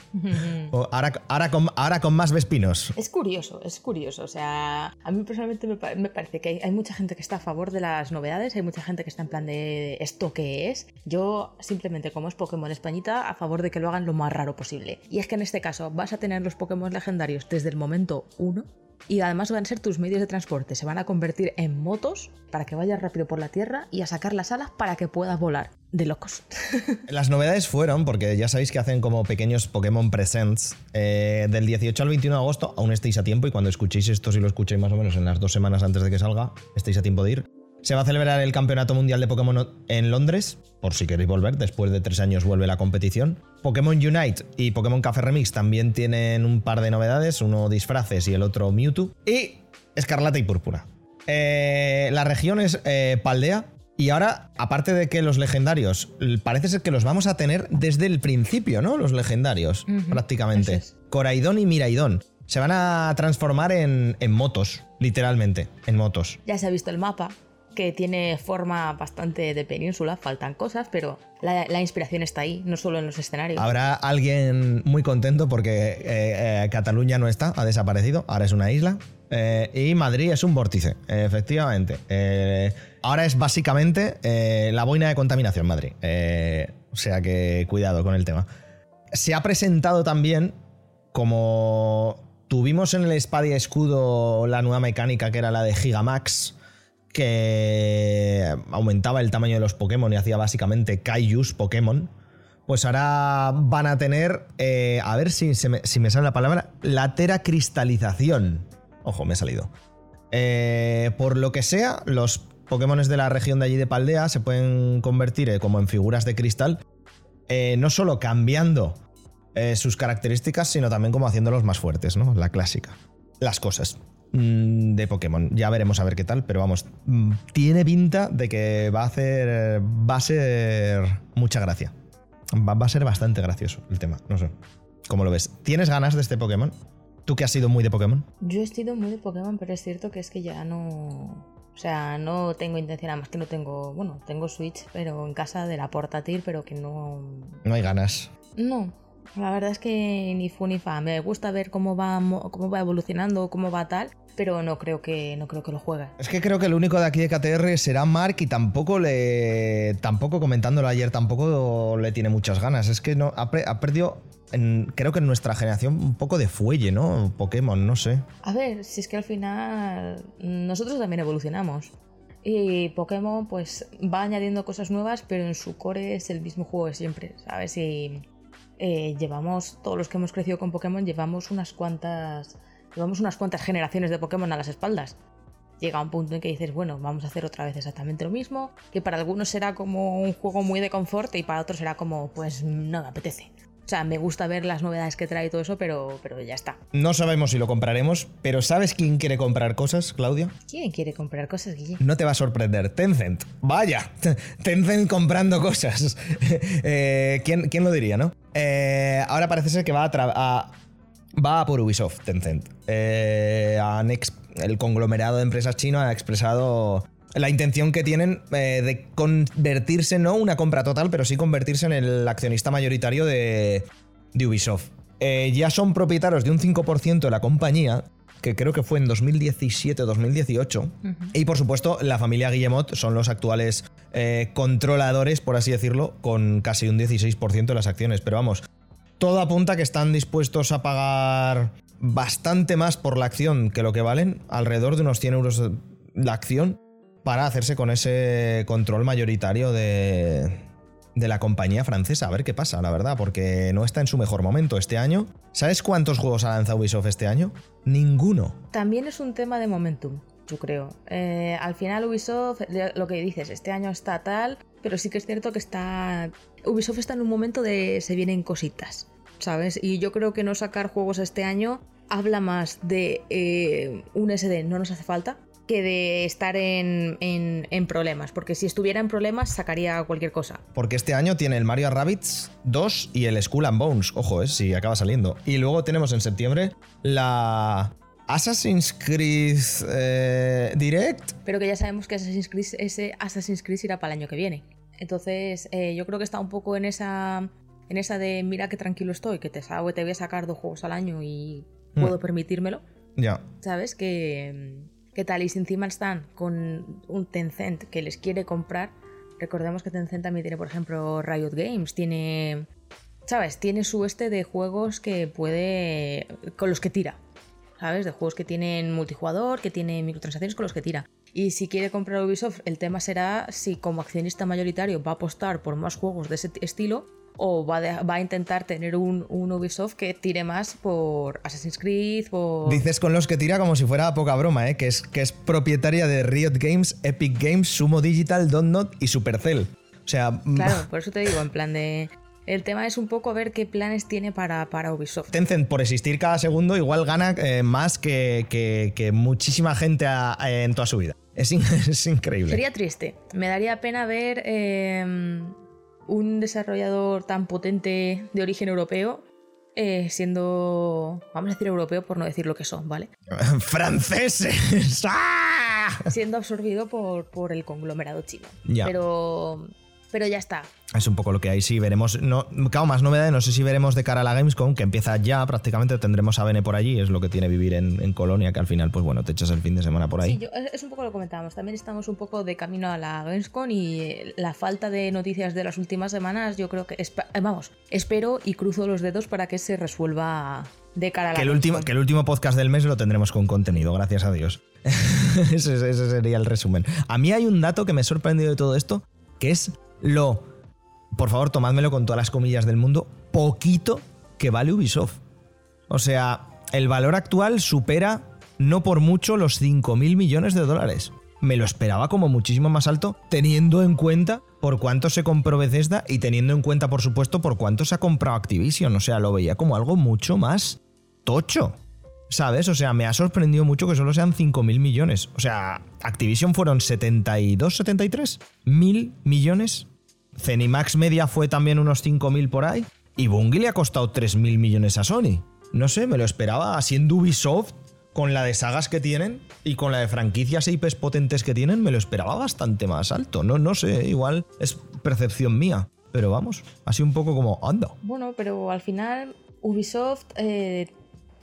Ahora, ahora, con, ahora con más Vespinos. Es curioso, es curioso. O sea, a mí personalmente me parece que hay, hay mucha gente que está a favor de las novedades, hay mucha gente que está en plan de esto que es. Yo simplemente como es Pokémon Españita, a favor de que lo hagan lo más raro posible. Y es que en este caso vas a tener los Pokémon legendarios desde el momento 1 y además van a ser tus medios de transporte, se van a convertir en motos para que vayas rápido por la tierra y a sacar las alas para que puedas volar. De locos. Las novedades fueron, porque ya sabéis que hacen como pequeños Pokémon Presents, eh, del 18 al 21 de agosto, aún estáis a tiempo y cuando escuchéis esto, si lo escucháis más o menos en las dos semanas antes de que salga, estáis a tiempo de ir. Se va a celebrar el Campeonato Mundial de Pokémon en Londres, por si queréis volver, después de tres años vuelve la competición. Pokémon Unite y Pokémon Café Remix también tienen un par de novedades, uno disfraces y el otro Mewtwo. Y Escarlata y Púrpura. Eh, la región es eh, Paldea. Y ahora, aparte de que los legendarios, parece ser que los vamos a tener desde el principio, ¿no? Los legendarios, prácticamente. es. Coraidón y Miraidón. Se van a transformar en, en motos, literalmente, en motos. Ya se ha visto el mapa, que tiene forma bastante de península, faltan cosas, pero la, inspiración está ahí, no solo en los escenarios. Habrá alguien muy contento porque eh, eh, Cataluña no está, ha desaparecido, ahora es una isla. Eh, y Madrid es un vórtice, efectivamente. Ahora es básicamente la boina de contaminación, Madrid. O sea que cuidado con el tema. Se ha presentado también como tuvimos en el Espada Escudo la nueva mecánica que era la de Gigamax, que aumentaba el tamaño de los Pokémon y hacía básicamente Kaijus Pokémon. Pues ahora van a tener, eh, a ver si, me, me sale la palabra, latera cristalización. Ojo, me ha salido. Eh, por lo que sea, los Pokémon de la región de allí de Paldea se pueden convertir eh, como en figuras de cristal, no solo cambiando sus características, sino también como haciéndolos más fuertes, ¿no? La clásica. Las cosas de Pokémon. Ya veremos a ver qué tal, pero vamos, mm, tiene pinta de que va a hacer. va a ser mucha gracia. Va, va a ser bastante gracioso el tema, no sé. ¿Cómo lo ves? ¿Tienes ganas de este Pokémon? ¿Tú que has sido muy de Pokémon? Yo he sido muy de Pokémon, pero es cierto que es que ya no. O sea, no tengo intención, además que no tengo. Bueno, tengo Switch, pero en casa de la portátil, pero que no. No hay ganas. No. La verdad es que ni fu ni fa. Me gusta ver cómo va, mo- cómo va evolucionando, cómo va tal, pero no creo que, no creo que lo juegue. Es que creo que el único de aquí de KTR será Mark y tampoco le. Tampoco comentándolo ayer, tampoco le tiene muchas ganas. Es que no ha, perdido, en- creo que en nuestra generación, un poco de fuelle, ¿no? Pokémon, no sé. A ver, si es que al final nosotros también evolucionamos. Y Pokémon pues va añadiendo cosas nuevas, pero en su core es el mismo juego de siempre, ¿sabes? Y eh, llevamos, todos los que hemos crecido con Pokémon, llevamos unas cuantas. Llevamos unas cuantas generaciones de Pokémon a las espaldas. Llega un punto en que dices, bueno, vamos a hacer otra vez exactamente lo mismo, que para algunos será como un juego muy de confort y para otros será como, pues no me apetece. O sea, me gusta ver las novedades que trae y todo eso, pero, pero ya está. No sabemos si lo compraremos, pero ¿sabes quién quiere comprar cosas, Claudia? ¿Quién quiere comprar cosas, Guille? No te va a sorprender. Tencent. Vaya. Tencent comprando cosas. Eh, ¿quién, quién lo diría, no? Eh, ahora parece ser que va a, a- va a por Ubisoft, Tencent. Eh, han el conglomerado de empresas chino ha expresado la intención que tienen eh, de convertirse, no una compra total, pero sí convertirse en el accionista mayoritario de, de Ubisoft. Eh, ya son propietarios de un 5% de la compañía, que creo que fue en 2017-2018. Y por supuesto, la familia Guillemot son los actuales eh, controladores, por así decirlo, con casi un 16% de las acciones. Pero vamos, todo apunta que están dispuestos a pagar bastante más por la acción que lo que valen, alrededor de unos 100 euros la acción, para hacerse con ese control mayoritario de, la compañía francesa. A ver qué pasa, la verdad, porque no está en su mejor momento este año. ¿Sabes cuántos juegos ha lanzado Ubisoft este año? Ninguno. También es un tema de momentum, yo creo. Eh, al final Ubisoft, lo que dices, este año está tal, pero sí que es cierto que está... Ubisoft está en un momento de se vienen cositas, ¿sabes? Y yo creo que no sacar juegos este año habla más de eh, un SD no nos hace falta, que de estar en, en, problemas, porque si estuviera en problemas sacaría cualquier cosa. Porque este año tiene el Mario Rabbids 2 y el Skull and Bones, ojo, es si acaba saliendo. Y luego tenemos en septiembre la Assassin's Creed eh, Direct. Pero que ya sabemos que Assassin's Creed, ese Assassin's Creed irá para el año que viene. Entonces, eh, yo creo que está un poco en esa, en esa de mira que tranquilo estoy, que te, te voy a sacar dos juegos al año y puedo mm. permitírmelo. Ya. ¿Sabes? Que ¿Qué tal? Y si encima están con un Tencent que les quiere comprar, recordemos que Tencent también tiene, por ejemplo, Riot Games, tiene, ¿sabes? Tiene su este de juegos que puede, con los que tira, ¿sabes? De juegos que tienen multijugador, que tienen microtransacciones con los que tira. Y si quiere comprar Ubisoft, el tema será si como accionista mayoritario va a apostar por más juegos de ese estilo o va, a intentar tener un, Ubisoft que tire más por Assassin's Creed, por... Dices con los que tira como si fuera poca broma, ¿eh? que, es, que es propietaria de Riot Games, Epic Games, Sumo Digital, Donut y Supercell. O sea... Claro, por eso te digo, en plan de... El tema es un poco ver qué planes tiene para, para Ubisoft. Tencent, por existir cada segundo, igual gana eh, más que, muchísima gente en toda su vida. Es, increíble. Sería triste. Me daría pena ver eh, un desarrollador tan potente de origen europeo eh, siendo, vamos a decir europeo por no decir lo que son, ¿vale? ¡Franceses! ¡Ah! Siendo absorbido por, por el conglomerado chino. Pero pero ya está. Es un poco lo que hay, sí, veremos. No, claro, más novedades, no sé si veremos de cara a la Gamescom, que empieza ya prácticamente, tendremos a Bene por allí, es lo que tiene vivir en, Colonia, que al final, pues bueno, te echas el fin de semana por ahí. Sí, es un poco lo que comentábamos, también estamos un poco de camino a la Gamescom y la falta de noticias de las últimas semanas, yo creo que, eh, vamos, espero y cruzo los dedos para que se resuelva de cara a la que el último Que el último podcast del mes lo tendremos con contenido, gracias a Dios. ese, ese sería el resumen. A mí hay un dato que me ha sorprendido de todo esto, que es lo, por favor, tomádmelo con todas las comillas del mundo, poquito que vale Ubisoft. O sea, el valor actual supera no por mucho los 5.000 millones de dólares. Me lo esperaba como muchísimo más alto, teniendo en cuenta por cuánto se compró Bethesda y teniendo en cuenta, por supuesto, por cuánto se ha comprado Activision. O sea, lo veía como algo mucho más tocho. ¿Sabes? O sea, me ha sorprendido mucho que solo sean 5.000 millones. O sea, Activision fueron 72, 73 mil millones Cenimax Media fue también unos 5.000 por ahí. Y Bungie le ha costado 3.000 millones a Sony. No sé, me lo esperaba siendo Ubisoft con la de sagas que tienen y con la de franquicias e IPs potentes que tienen, me lo esperaba bastante más alto. No, no sé, igual es percepción mía. Pero vamos, así un poco como anda. Bueno, pero al final Ubisoft eh,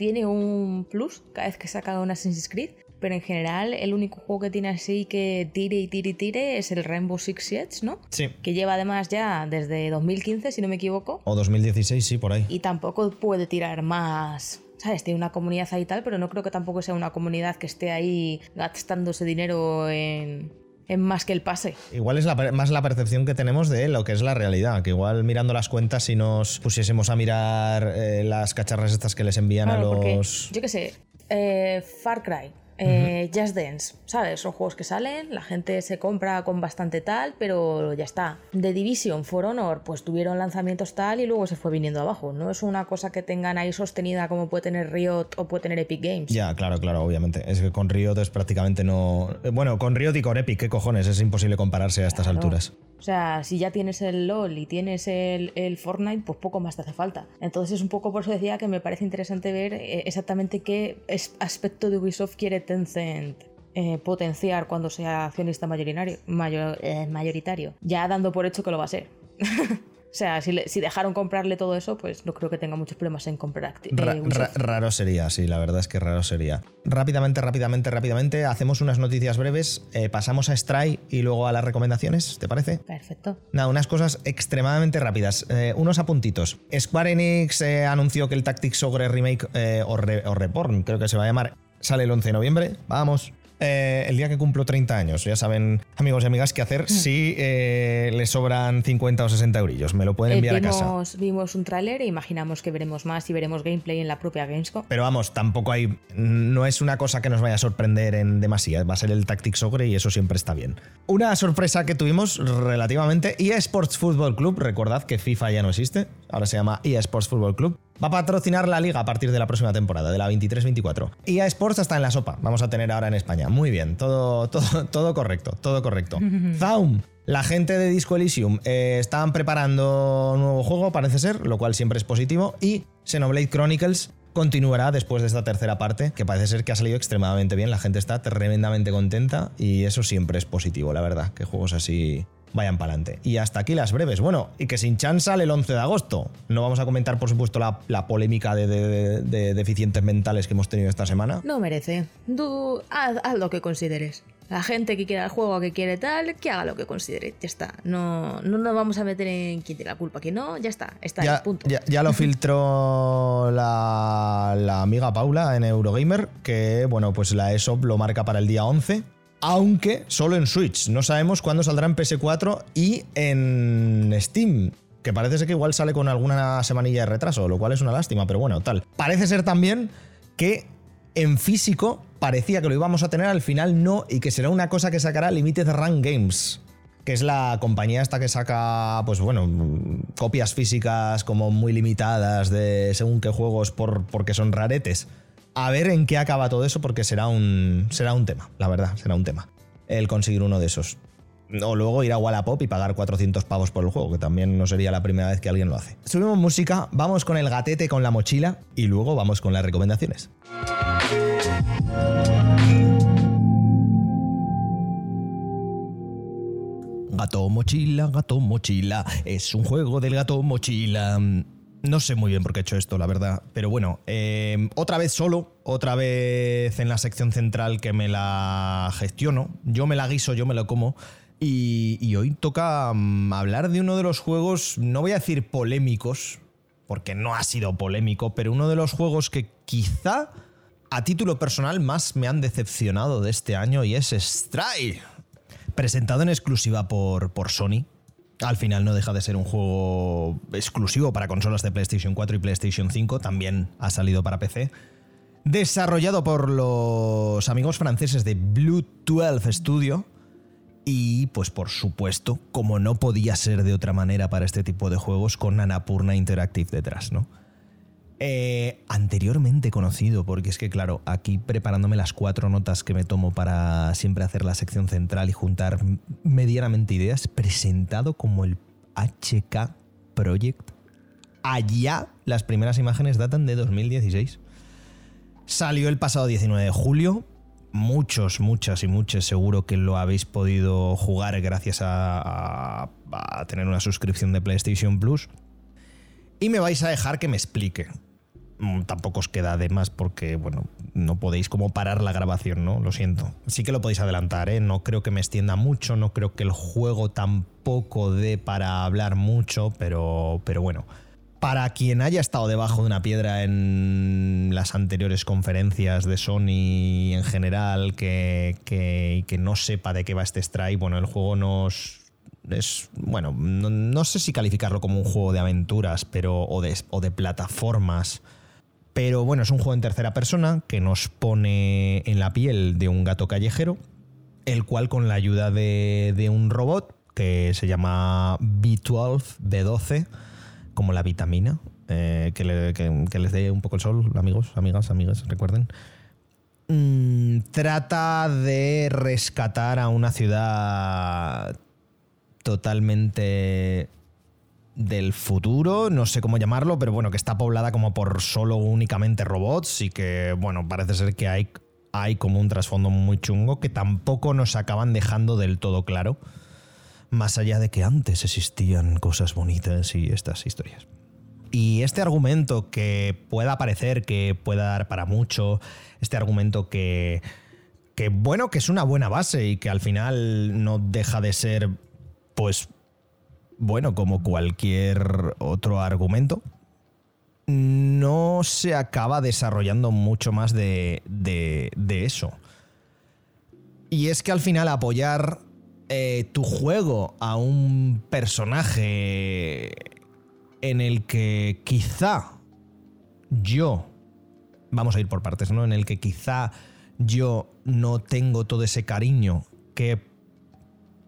tiene un plus cada vez que saca un Assassin's Creed pero en general el único juego que tiene así que tire y tire y tire es el Rainbow Six Siege, ¿no? Sí. Que lleva además ya desde 2015, si no me equivoco. O 2016, sí, por ahí. Y tampoco puede tirar más. ¿Sabes? Tiene una comunidad ahí y tal, pero no creo que tampoco sea una comunidad que esté ahí gastándose dinero en, en más que el pase. Igual es más la percepción que tenemos de lo que es la realidad, que igual mirando las cuentas si nos pusiésemos a mirar eh, las cacharras estas que les envían a los... yo qué sé, eh, Far Cry, eh, Just Dance, ¿sabes? Son juegos que salen, la gente se compra con bastante tal, pero ya está. The Division, For Honor, pues tuvieron lanzamientos tal y luego se fue viniendo abajo. No es una cosa que tengan ahí sostenida como puede tener Riot o puede tener Epic Games. Ya, claro, claro, obviamente. Es que con Riot es prácticamente no. Eh, bueno, con Riot y con Epic, ¿qué cojones? Es imposible compararse a estas alturas. O sea, si ya tienes el LOL y tienes el, Fortnite, pues poco más te hace falta. Entonces es un poco por eso decía que me parece interesante ver eh, exactamente qué aspecto de Ubisoft quiere Tencent eh, potenciar cuando sea accionista mayoritario, mayor, eh, mayoritario, ya dando por hecho que lo va a ser. O sea, si, dejaron comprarle todo eso, pues no creo que tenga muchos problemas en comprar eh, Raro sería, sí, la verdad es que raro sería. Rápidamente, rápidamente, rápidamente, hacemos unas noticias breves, eh, pasamos a Stray y luego a las recomendaciones, ¿te parece? Perfecto. Nada, unas cosas extremadamente rápidas. Eh, unos apuntitos. Square Enix anunció que el Tactics Ogre Remake, o, o Reborn, creo que se va a llamar, sale el 11 de noviembre. Vamos. Eh, el día que cumplo 30 años. Ya saben, amigos y amigas, qué hacer mm. si eh, les sobran 50 o 60 eurillos. Me lo pueden enviar a casa. Vimos un tráiler e imaginamos que veremos más y veremos gameplay en la propia Gamescom. Pero vamos, tampoco hay. No es una cosa que nos vaya a sorprender en demasía. Va a ser el Tactics Ogre y eso siempre está bien. Una sorpresa que tuvimos relativamente: eSports Football Club. Recordad que FIFA ya no existe. Ahora se llama eSports Football Club va a patrocinar la liga a partir de la próxima temporada, de la 23-24. Y a Sports está en la sopa, vamos a tener ahora en España. Muy bien, todo, todo, todo correcto, todo correcto. Zaum. La gente de Disco Elysium eh, están preparando un nuevo juego, parece ser, lo cual siempre es positivo. Y Xenoblade Chronicles continuará después de esta tercera parte, que parece ser que ha salido extremadamente bien. La gente está tremendamente contenta y eso siempre es positivo, la verdad, que juegos así vayan para adelante. Y hasta aquí las breves. Bueno, y que Sin Chan sale el 11 de agosto. No vamos a comentar, por supuesto, la, polémica de, deficientes mentales que hemos tenido esta semana. No merece. Tú haz, lo que consideres. La gente que quiera el juego, que quiere tal, que haga lo que considere. Ya está. No, no nos vamos a meter en quién tiene la culpa, que no, ya está. Está ya, punto. Ya, lo filtró la, la amiga Paula en Eurogamer, que, bueno, pues la ESOP lo marca para el día 11 aunque solo en Switch. No sabemos cuándo saldrá en PS4 y en Steam. Que parece ser que igual sale con alguna semanilla de retraso, lo cual es una lástima, pero bueno, tal. Parece ser también que en físico parecía que lo íbamos a tener, al final no, y que será una cosa que sacará Limited Run Games, que es la compañía esta que saca, pues bueno, copias físicas como muy limitadas de según qué juegos por, porque son raretes a ver en qué acaba todo eso, porque será un, será un tema, la verdad, será un tema. El conseguir uno de esos. O luego ir a Wallapop y pagar 400 pavos por el juego, que también no sería la primera vez que alguien lo hace. Subimos música, vamos con el gatete con la mochila y luego vamos con las recomendaciones. Gato mochila, gato mochila, es un juego del gato mochila. No sé muy bien por qué he hecho esto, la verdad. Pero bueno, eh, otra vez solo, otra vez en la sección central que me la gestiono. Yo me la guiso, yo me lo como. Y, hoy toca mm, hablar de uno de los juegos, no voy a decir polémicos, porque no ha sido polémico, pero uno de los juegos que quizá a título personal más me han decepcionado de este año y es Stray. Presentado en exclusiva por, por Sony, al final no deja de ser un juego exclusivo para consolas de PlayStation 4 y PlayStation 5, también ha salido para PC. Desarrollado por los amigos franceses de Blue 12 Studio. Y pues por supuesto, como no podía ser de otra manera para este tipo de juegos, con Anapurna Interactive detrás, ¿no? Eh, anteriormente conocido, porque es que claro, aquí preparándome las cuatro notas que me tomo para siempre hacer la sección central y juntar medianamente ideas, presentado como el HK Project. Allá las primeras imágenes datan de 2016. Salió el pasado 19 de julio. Muchos, muchas y muchos seguro que lo habéis podido jugar gracias a tener una suscripción de PlayStation Plus. Y me vais a dejar que me explique. Mm, tampoco os queda de más porque, bueno, no podéis como parar la grabación, ¿no? Lo siento. Sí que lo podéis adelantar, ¿eh? No creo que me extienda mucho, no creo que el juego tampoco dé para hablar mucho, pero, pero bueno. Para quien haya estado debajo de una piedra en las anteriores conferencias de Sony en general, que, que, no sepa de qué va este strike, bueno, el juego nos, es, bueno, no, sé si calificarlo como un juego de aventuras, pero o de, o de plataformas pero bueno, es un juego en tercera persona que nos pone en la piel de un gato callejero, el cual con la ayuda de, un robot que se llama B12, B12, como la vitamina, eh, que, les dé un poco el sol, amigos, amigas, amigas, recuerden. Mm, trata de rescatar a una ciudad totalmente del futuro, no sé cómo llamarlo, pero bueno, que está poblada como por solo únicamente robots y que, bueno, parece ser que hay hay como un trasfondo muy chungo que tampoco nos acaban dejando del todo claro, más allá de que antes existían cosas bonitas y estas historias. Y este argumento que pueda parecer que pueda dar para mucho, este argumento que, que bueno, que es una buena base y que al final no deja de ser, pues, bueno, como cualquier otro argumento, no se acaba desarrollando mucho más de, eso. Y es que al final apoyar eh, tu juego a un personaje en el que quizá yo, vamos a ir por partes, ¿no? En el que quizá yo no tengo todo ese cariño que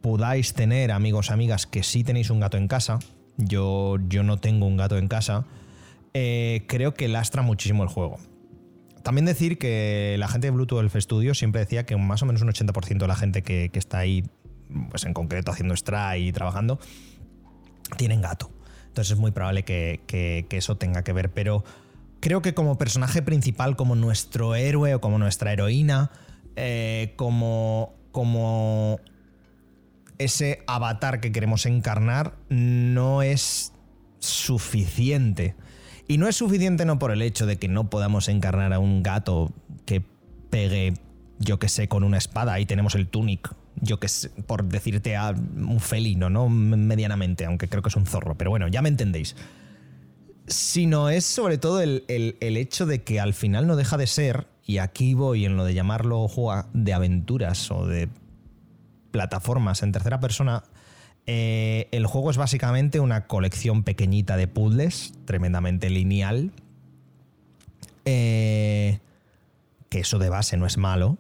podáis tener, amigos, amigas, que sí tenéis un gato en casa. Yo, yo no tengo un gato en casa. Eh, creo que lastra muchísimo el juego. También decir que la gente de Bluetooth Elf Studio siempre decía que más o menos un 80% de la gente que, está ahí, pues en concreto haciendo Stray y trabajando, tienen gato. Entonces es muy probable que, eso tenga que ver. Pero creo que como personaje principal, como nuestro héroe o como nuestra heroína, eh, como, como ese avatar que queremos encarnar, no es suficiente. Y no es suficiente no por el hecho de que no podamos encarnar a un gato que pegue, yo que sé, con una espada. Ahí tenemos el tunic, yo que sé, por decirte a un felino, ¿no? Medianamente, aunque creo que es un zorro. Pero bueno, ya me entendéis. Sino es sobre todo el, el hecho de que al final no deja de ser, y aquí voy en lo de llamarlo juego de aventuras o de plataformas en tercera persona, eh, el juego es básicamente una colección pequeñita de puzzles, tremendamente lineal. Eh, que eso de base no es malo.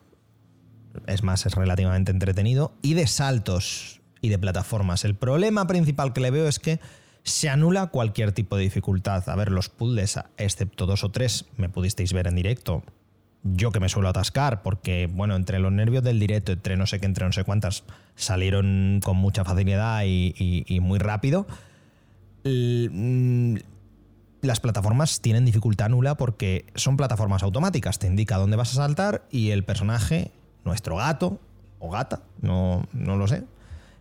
Es más, es relativamente entretenido. Y de saltos y de plataformas. El problema principal que le veo es que se anula cualquier tipo de dificultad. A ver, los puzzles, excepto dos o tres, me pudisteis ver en directo yo que me suelo atascar, porque, bueno, entre los nervios del directo, entre no sé qué, entre no sé cuántas, salieron con mucha facilidad y, muy rápido. Mm, las plataformas tienen dificultad nula porque son plataformas automáticas, te indica dónde vas a saltar y el personaje, nuestro gato o gata, no, no lo sé,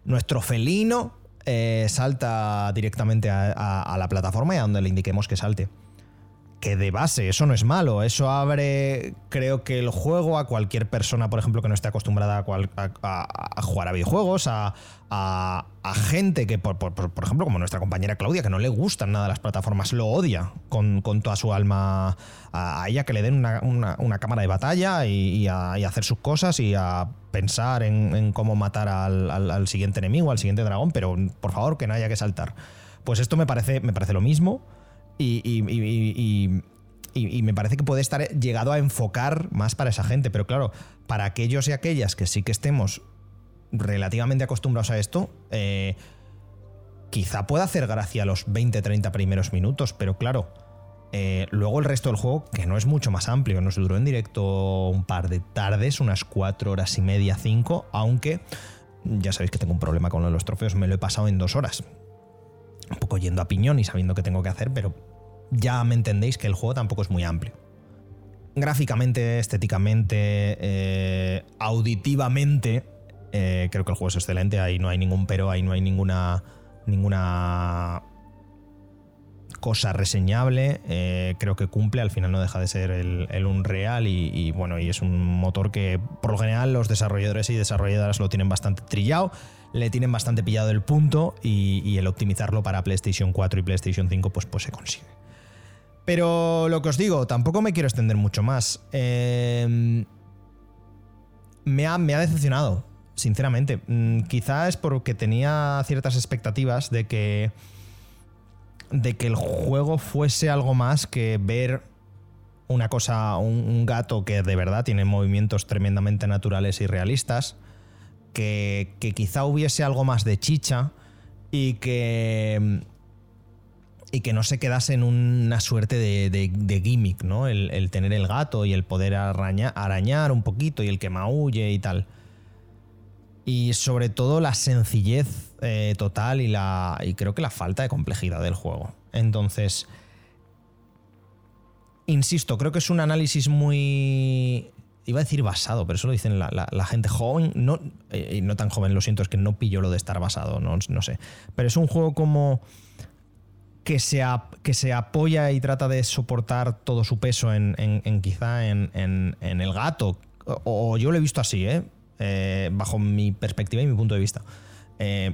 nuestro felino eh, salta directamente a la plataforma y a donde le indiquemos que salte que de base eso no es malo, eso abre creo que el juego a cualquier persona, por ejemplo, que no esté acostumbrada a, jugar a videojuegos, a, gente que, por, ejemplo, como nuestra compañera Claudia, que no le gustan nada las plataformas, lo odia con, toda su alma a, ella, que le den una, cámara de batalla y, a, hacer sus cosas y a pensar en, cómo matar al, al, siguiente enemigo, al siguiente dragón, pero por favor que no haya que saltar. Pues esto me parece, me parece lo mismo y, me parece que puede estar llegado a enfocar más para esa gente. Pero claro, para aquellos y aquellas que sí que estemos relativamente acostumbrados a esto, eh, quizá pueda hacer gracia los 20-30 primeros minutos, pero claro, eh, luego el resto del juego, que no es mucho más amplio, nos duró en directo un par de tardes, unas 4 horas y media, 5, aunque ya sabéis que tengo un problema con los trofeos, me lo he pasado en dos horas un poco yendo a piñón y sabiendo qué tengo que hacer, pero ya me entendéis que el juego tampoco es muy amplio. Gráficamente, estéticamente, eh, auditivamente, eh, creo que el juego es excelente, ahí no hay ningún pero, ahí no hay ninguna, ninguna cosa reseñable, eh, creo que cumple, al final no deja de ser el, el Unreal y, bueno, y es un motor que por lo general los desarrolladores y desarrolladoras lo tienen bastante trillado le tienen bastante pillado el punto y, el optimizarlo para PlayStation 4 y PlayStation 5 pues, pues se consigue. Pero lo que os digo, tampoco me quiero extender mucho más. Em, me, ha, me ha decepcionado, sinceramente. Mm, quizá es porque tenía ciertas expectativas de que, de que el juego fuese algo más que ver una cosa, un gato que de verdad tiene movimientos tremendamente naturales y realistas que, quizá hubiese algo más de chicha y que y que no se quedase en una suerte de, gimmick, ¿no? El, tener el gato y el poder arañar un poquito y el que maulle y tal. Y sobre todo la sencillez eh, total y, la, y creo que la falta de complejidad del juego. Entonces, insisto, creo que es un análisis muy Iba a decir basado, pero eso lo dicen la, gente joven, no, eh, no tan joven, lo siento, es que no pillo lo de estar basado, no, no sé. Pero es un juego como que se, que se apoya y trata de soportar todo su peso en, quizá en, el gato. O, yo lo he visto así, ¿eh? ¿eh? bajo mi perspectiva y mi punto de vista. Eh,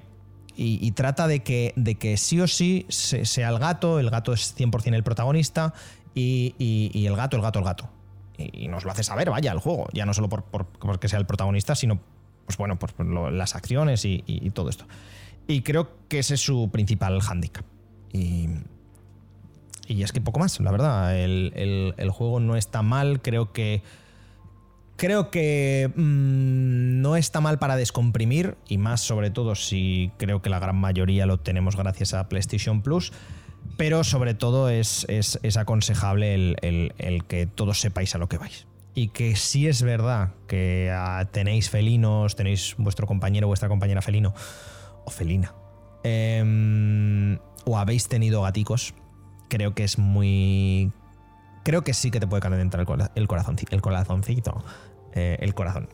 y, trata de que, de que sí o sí sea el gato, el gato es 100% el protagonista y, el gato, el gato, el gato. Y, nos lo hace saber, vaya, el juego. Ya no solo por, porque sea el protagonista, sino, pues bueno, por, las acciones y, todo esto. Y creo que ese es su principal hándicap. Y, y es que poco más, la verdad. El, juego no está mal, creo que. Creo que mm, no está mal para descomprimir, y más sobre todo si creo que la gran mayoría lo tenemos gracias a PlayStation Plus. Pero sobre todo es, es, aconsejable el, que todos sepáis a lo que vais. Y que si es verdad que ah, tenéis felinos, tenéis vuestro compañero o vuestra compañera felino o felina, em, o habéis tenido gaticos, creo que es muy. Creo que sí que te puede calentar el, el, corazoncito, el corazoncito, eh, el corazón.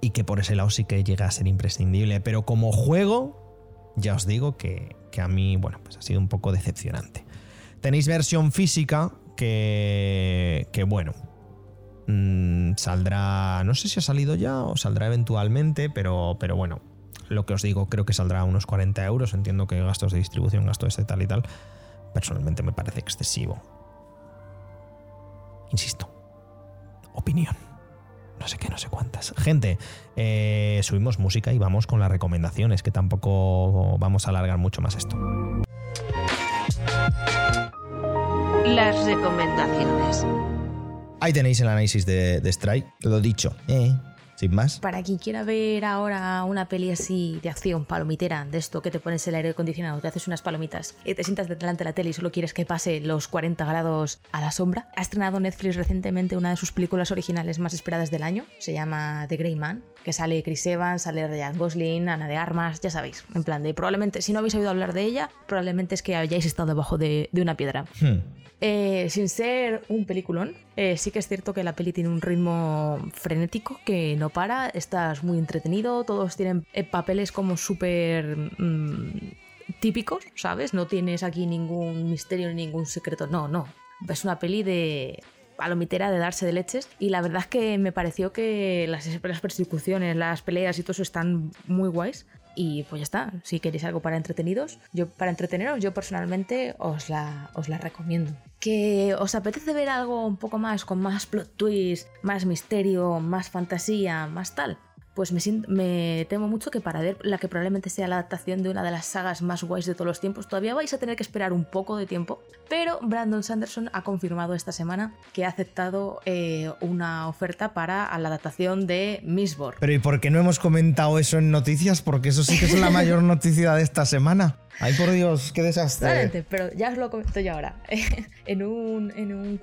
Y que por ese lado sí que llega a ser imprescindible. Pero como juego, ya os digo que, que a mí, bueno, pues ha sido un poco decepcionante. Tenéis versión física que, que bueno, mm, saldrá, no sé si ha salido ya o saldrá eventualmente, pero, pero bueno, lo que os digo, creo que saldrá a unos 40 euros. Entiendo que gastos de distribución, gastos de tal y tal. Personalmente me parece excesivo. Insisto. Opinión. No sé qué, no sé cuántas. Gente, eh, subimos música y vamos con las recomendaciones, que tampoco vamos a alargar mucho más esto. Las recomendaciones. Ahí tenéis el análisis de, de Strike. Lo dicho. Eh, sin más. Para quien quiera ver ahora una peli así de acción, palomitera, de esto que te pones el aire acondicionado, te haces unas palomitas y te sientas delante de la tele y solo quieres que pase los 40 grados a la sombra, ha estrenado Netflix recientemente una de sus películas originales más esperadas del año. Se llama The Grey Man, que sale Chris Evans, sale Ryan Gosling, Ana de Armas, ya sabéis. En plan de probablemente, si no habéis oído hablar de ella, probablemente es que hayáis estado debajo de, una piedra. Hmm. Eh, sin ser un peliculón, eh, sí que es cierto que la peli tiene un ritmo frenético que no para, estás muy entretenido, todos tienen eh, papeles como súper mm, típicos, ¿sabes? No tienes aquí ningún misterio ni ningún secreto, no, no. Es una peli de palomitera de darse de leches y la verdad es que me pareció que las, las persecuciones, las peleas y todo eso están muy guays. Y pues ya está, si queréis algo para entretenidos, yo para entreteneros, yo personalmente os la, os la recomiendo. Que os apetece ver algo un poco más, con más plot twist, más misterio, más fantasía, más tal pues me, me, temo mucho que para ver la que probablemente sea la adaptación de una de las sagas más guays de todos los tiempos, todavía vais a tener que esperar un poco de tiempo, pero Brandon Sanderson ha confirmado esta semana que ha aceptado eh, una oferta para la adaptación de Mistborn. Pero ¿y por qué no hemos comentado eso en noticias? Porque eso sí que es la mayor noticia de esta semana. Ay, por Dios, qué desastre. pero ya os lo comento yo ahora. en un, en un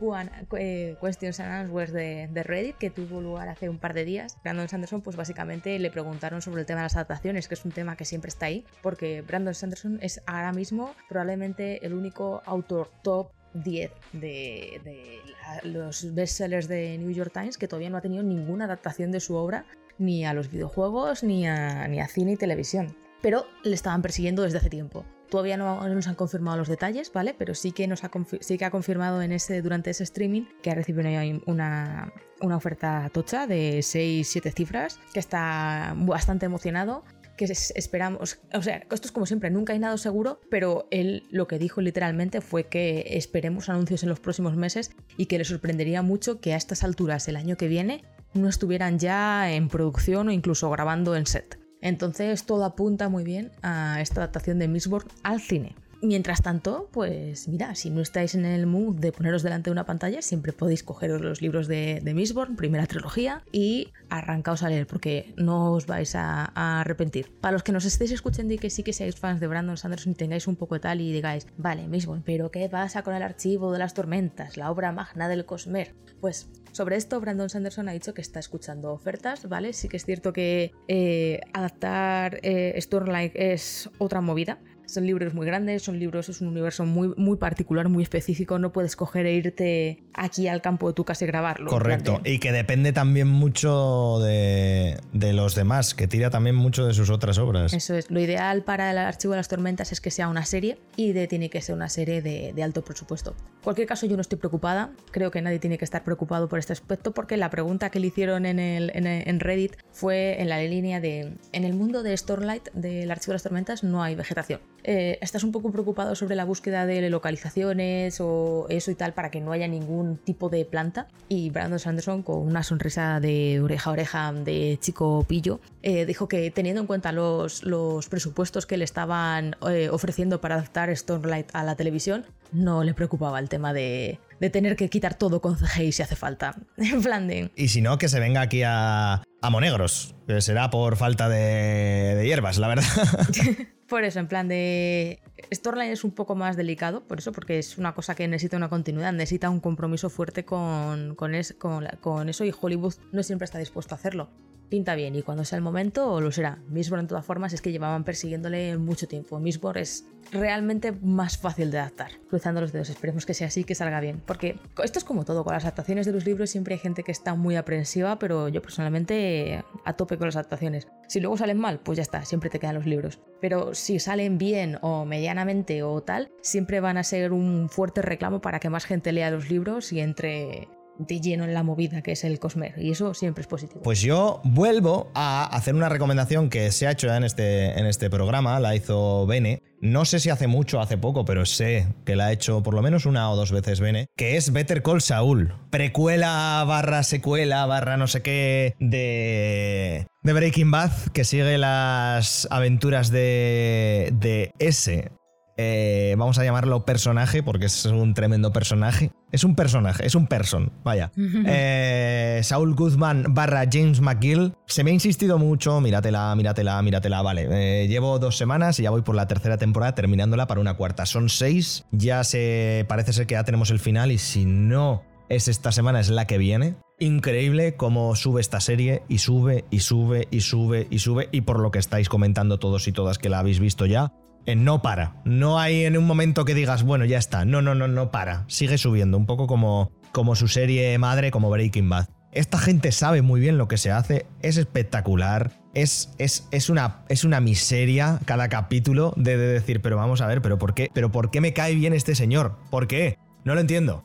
eh, Questions and Answers de, de, Reddit que tuvo lugar hace un par de días, Brandon Sanderson, pues básicamente le preguntaron sobre el tema de las adaptaciones, que es un tema que siempre está ahí, porque Brandon Sanderson es ahora mismo probablemente el único autor top 10 de, de los bestsellers de New York Times que todavía no ha tenido ninguna adaptación de su obra ni a los videojuegos ni a, ni a cine y televisión pero le estaban persiguiendo desde hace tiempo. Todavía no nos han confirmado los detalles, ¿vale? Pero sí que, nos ha, sí que ha confirmado en ese, durante ese streaming que ha recibido una, una oferta tocha de 6-7 cifras, que está bastante emocionado que esperamos, o sea, esto es como siempre, nunca hay nada seguro, pero él lo que dijo literalmente fue que esperemos anuncios en los próximos meses y que le sorprendería mucho que a estas alturas el año que viene no estuvieran ya en producción o incluso grabando en set. Entonces todo apunta muy bien a esta adaptación de Mistborn al cine. Mientras tanto, pues mira, si no estáis en el mood de poneros delante de una pantalla, siempre podéis cogeros los libros de, de primera trilogía, y arrancaos a leer, porque no os vais a, arrepentir. Para los que nos estéis escuchando y que sí que seáis fans de Brandon Sanderson y tengáis un poco de tal y digáis, vale, Mistborn, pero ¿qué pasa con el archivo de las tormentas, la obra magna del Cosmer? Pues sobre esto, Brandon Sanderson ha dicho que está escuchando ofertas, ¿vale? Sí que es cierto que eh, adaptar eh, Stormlight es otra movida, Son libros muy grandes, son libros, es un universo muy, muy particular, muy específico. No puedes coger e irte aquí al campo de tu casa y grabarlo. Correcto. Y que depende también mucho de, de, los demás, que tira también mucho de sus otras obras. Eso es. Lo ideal para el Archivo de las Tormentas es que sea una serie y de, tiene que ser una serie de, de alto presupuesto. En cualquier caso, yo no estoy preocupada. Creo que nadie tiene que estar preocupado por este aspecto porque la pregunta que le hicieron en, el, en, en Reddit fue en la línea de: en el mundo de Stormlight, del Archivo de las Tormentas, no hay vegetación. Eh, ¿Estás un poco preocupado sobre la búsqueda de localizaciones o eso y tal para que no haya ningún tipo de planta? Y Brandon Sanderson, con una sonrisa de oreja a oreja de chico pillo, eh, dijo que teniendo en cuenta los, los presupuestos que le estaban eh, ofreciendo para adaptar Stormlight a la televisión, no le preocupaba el tema de, de tener que quitar todo con CGI si hace falta. En plan de... Y si no, que se venga aquí a, a Monegros, que será por falta de, de hierbas, la verdad. Por eso, en plan de. Storyline es un poco más delicado, por eso, porque es una cosa que necesita una continuidad, necesita un compromiso fuerte con, con, es, con, la, con eso y Hollywood no siempre está dispuesto a hacerlo. Pinta bien y cuando sea el momento lo será. Mistborn, en todas formas, es que llevaban persiguiéndole mucho tiempo. Mistborn es realmente más fácil de adaptar. Cruzando los dedos, esperemos que sea así, que salga bien. Porque esto es como todo, con las adaptaciones de los libros siempre hay gente que está muy aprensiva, pero yo personalmente a tope con las adaptaciones. Si luego salen mal, pues ya está, siempre te quedan los libros. Pero si salen bien o medianamente o tal, siempre van a ser un fuerte reclamo para que más gente lea los libros y entre de lleno en la movida que es el Cosmer y eso siempre es positivo. Pues yo vuelvo a hacer una recomendación que se ha hecho ya en este, en este programa, la hizo Bene. No sé si hace mucho o hace poco, pero sé que la ha hecho por lo menos una o dos veces Bene, que es Better Call Saul. Precuela barra secuela barra no sé qué de, de Breaking Bad, que sigue las aventuras de, de ese eh, vamos a llamarlo personaje, porque es un tremendo personaje. Es un personaje, es un person, vaya. Eh, Saul Guzman barra James McGill. Se me ha insistido mucho, míratela, míratela, míratela. Vale, eh, llevo dos semanas y ya voy por la tercera temporada terminándola para una cuarta. Son seis, ya se parece ser que ya tenemos el final y si no es esta semana, es la que viene. Increíble cómo sube esta serie y sube y sube y sube y sube y por lo que estáis comentando todos y todas que la habéis visto ya, no para. No hay en un momento que digas, bueno, ya está. No, no, no, no para. Sigue subiendo, un poco como, como su serie madre, como Breaking Bad. Esta gente sabe muy bien lo que se hace, es espectacular, es, es, es, una, es una miseria cada capítulo de, de, decir, pero vamos a ver, pero ¿por qué? ¿Pero por qué me cae bien este señor? ¿Por qué? No lo entiendo.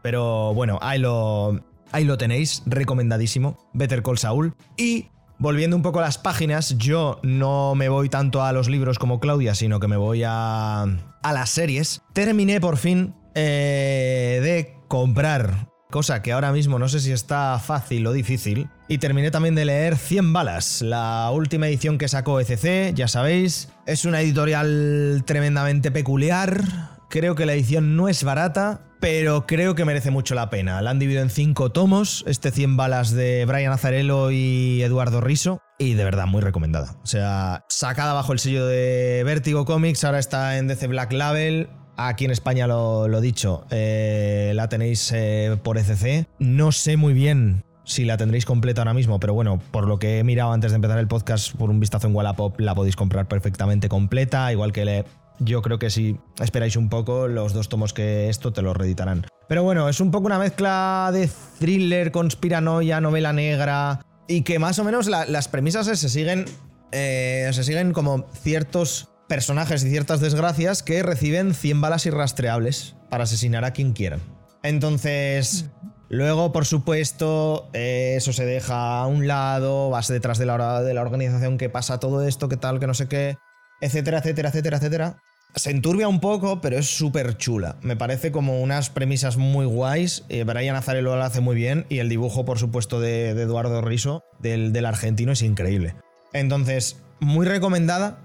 Pero bueno, ahí lo, ahí lo tenéis, recomendadísimo, Better Call Saul. Y Volviendo un poco a las páginas, yo no me voy tanto a los libros como Claudia, sino que me voy a, a las series. Terminé por fin eh, de comprar, cosa que ahora mismo no sé si está fácil o difícil. Y terminé también de leer 100 balas, la última edición que sacó ECC, ya sabéis. Es una editorial tremendamente peculiar. Creo que la edición no es barata, pero creo que merece mucho la pena. La han dividido en cinco tomos, este 100 balas de Brian Azarello y Eduardo Riso, y de verdad muy recomendada. O sea, sacada bajo el sello de Vertigo Comics, ahora está en DC Black Label. Aquí en España lo, lo dicho, eh, la tenéis eh, por ECC. No sé muy bien si la tendréis completa ahora mismo, pero bueno, por lo que he mirado antes de empezar el podcast, por un vistazo en Wallapop, la podéis comprar perfectamente completa, igual que le yo creo que si esperáis un poco, los dos tomos que esto te lo reeditarán. Pero bueno, es un poco una mezcla de thriller, conspiranoia, novela negra. Y que más o menos la, las premisas se siguen. Eh, se siguen como ciertos personajes y ciertas desgracias que reciben 100 balas irrastreables para asesinar a quien quieran. Entonces. Luego, por supuesto, eh, eso se deja a un lado, vas detrás de la, de la organización que pasa todo esto, que tal, que no sé qué etcétera, etcétera, etcétera, etcétera. Se enturbia un poco, pero es súper chula. Me parece como unas premisas muy guays. Eh, Brian Azarello lo hace muy bien y el dibujo, por supuesto, de, Eduardo Riso, del, del argentino, es increíble. Entonces, muy recomendada.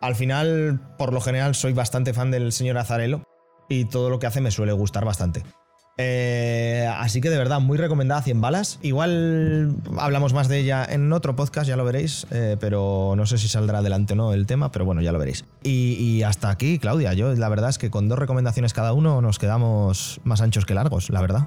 Al final, por lo general, soy bastante fan del señor Azarello y todo lo que hace me suele gustar bastante. Eh, así que de verdad, muy recomendada 100 balas. Igual hablamos más de ella en otro podcast, ya lo veréis, eh, pero no sé si saldrá adelante o no el tema, pero bueno, ya lo veréis. Y, y, hasta aquí, Claudia, yo la verdad es que con dos recomendaciones cada uno nos quedamos más anchos que largos, la verdad.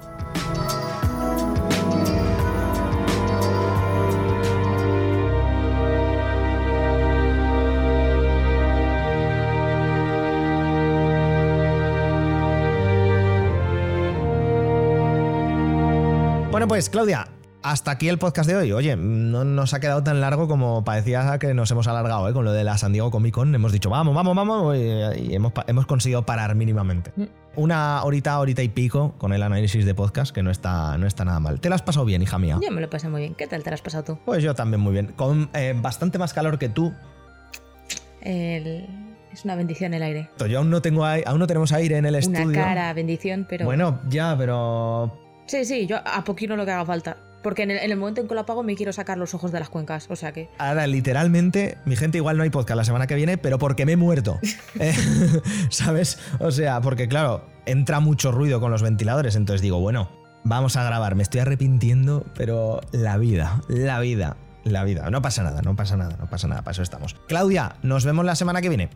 Pues Claudia, hasta aquí el podcast de hoy. Oye, no nos ha quedado tan largo como parecía que nos hemos alargado ¿eh? con lo de la San Diego Comic Con. Hemos dicho, vamos, vamos, vamos, y, hemos, hemos conseguido parar mínimamente. Mm. Una horita, horita y pico con el análisis de podcast, que no está, no está nada mal. ¿Te lo has pasado bien, hija mía? Yo me lo pasé muy bien. ¿Qué tal te lo has pasado tú? Pues yo también muy bien. Con eh, bastante más calor que tú. El- Es una bendición el aire. Yo aún no tengo aún no tenemos aire en el Una estudio. cara bendición, pero... Bueno, ya, pero Sí, sí, yo a poquito lo que haga falta. Porque en el, en el momento en que lo apago me quiero sacar los ojos de las cuencas. O sea que... Ahora, literalmente, mi gente, igual no hay podcast la semana que viene, pero porque me he muerto. Eh, ¿Sabes? O sea, porque claro, entra mucho ruido con los ventiladores, entonces digo, bueno, vamos a grabar. Me estoy arrepintiendo, pero la vida, la vida, la vida. No pasa nada, no pasa nada, no pasa nada, para eso estamos. Claudia, nos vemos la semana que viene.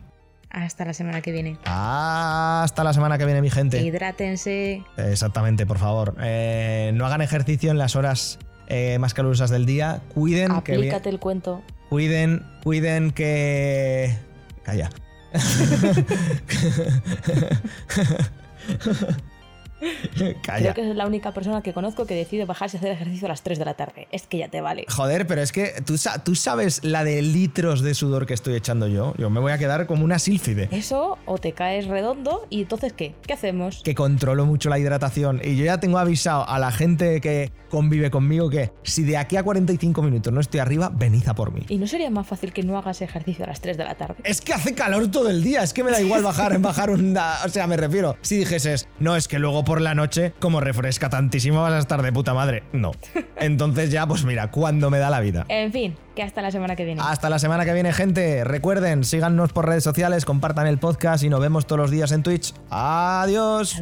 Hasta la semana que viene. Hasta la semana que viene, mi gente. Hidrátense. Exactamente, por favor. Eh, no hagan ejercicio en las horas eh, más calurosas del día. Cuiden que Aplícate el cuento. Cuiden, cuiden que. Calla. Calla. Creo que es la única persona que conozco que decide bajarse a hacer ejercicio a las 3 de la tarde. Es que ya te vale. Joder, pero es que ¿tú, tú sabes la de litros de sudor que estoy echando yo. Yo me voy a quedar como una sílfide. Eso, o te caes redondo, y entonces ¿qué? ¿Qué hacemos? Que controlo mucho la hidratación. Y yo ya tengo avisado a la gente que convive conmigo que si de aquí a 45 minutos no estoy arriba, venid a por mí. ¿Y no sería más fácil que no hagas ejercicio a las 3 de la tarde? Es que hace calor todo el día, es que me da igual bajar, bajar un... O sea, me refiero, si dijeses, no, es que luego por la noche, como refresca tantísimo, vas a estar de puta madre. No. Entonces ya, pues mira, cuando me da la vida. En fin, que hasta la semana que viene. Hasta la semana que viene, gente. Recuerden, síganos por redes sociales, compartan el podcast y nos vemos todos los días en Twitch. Adiós.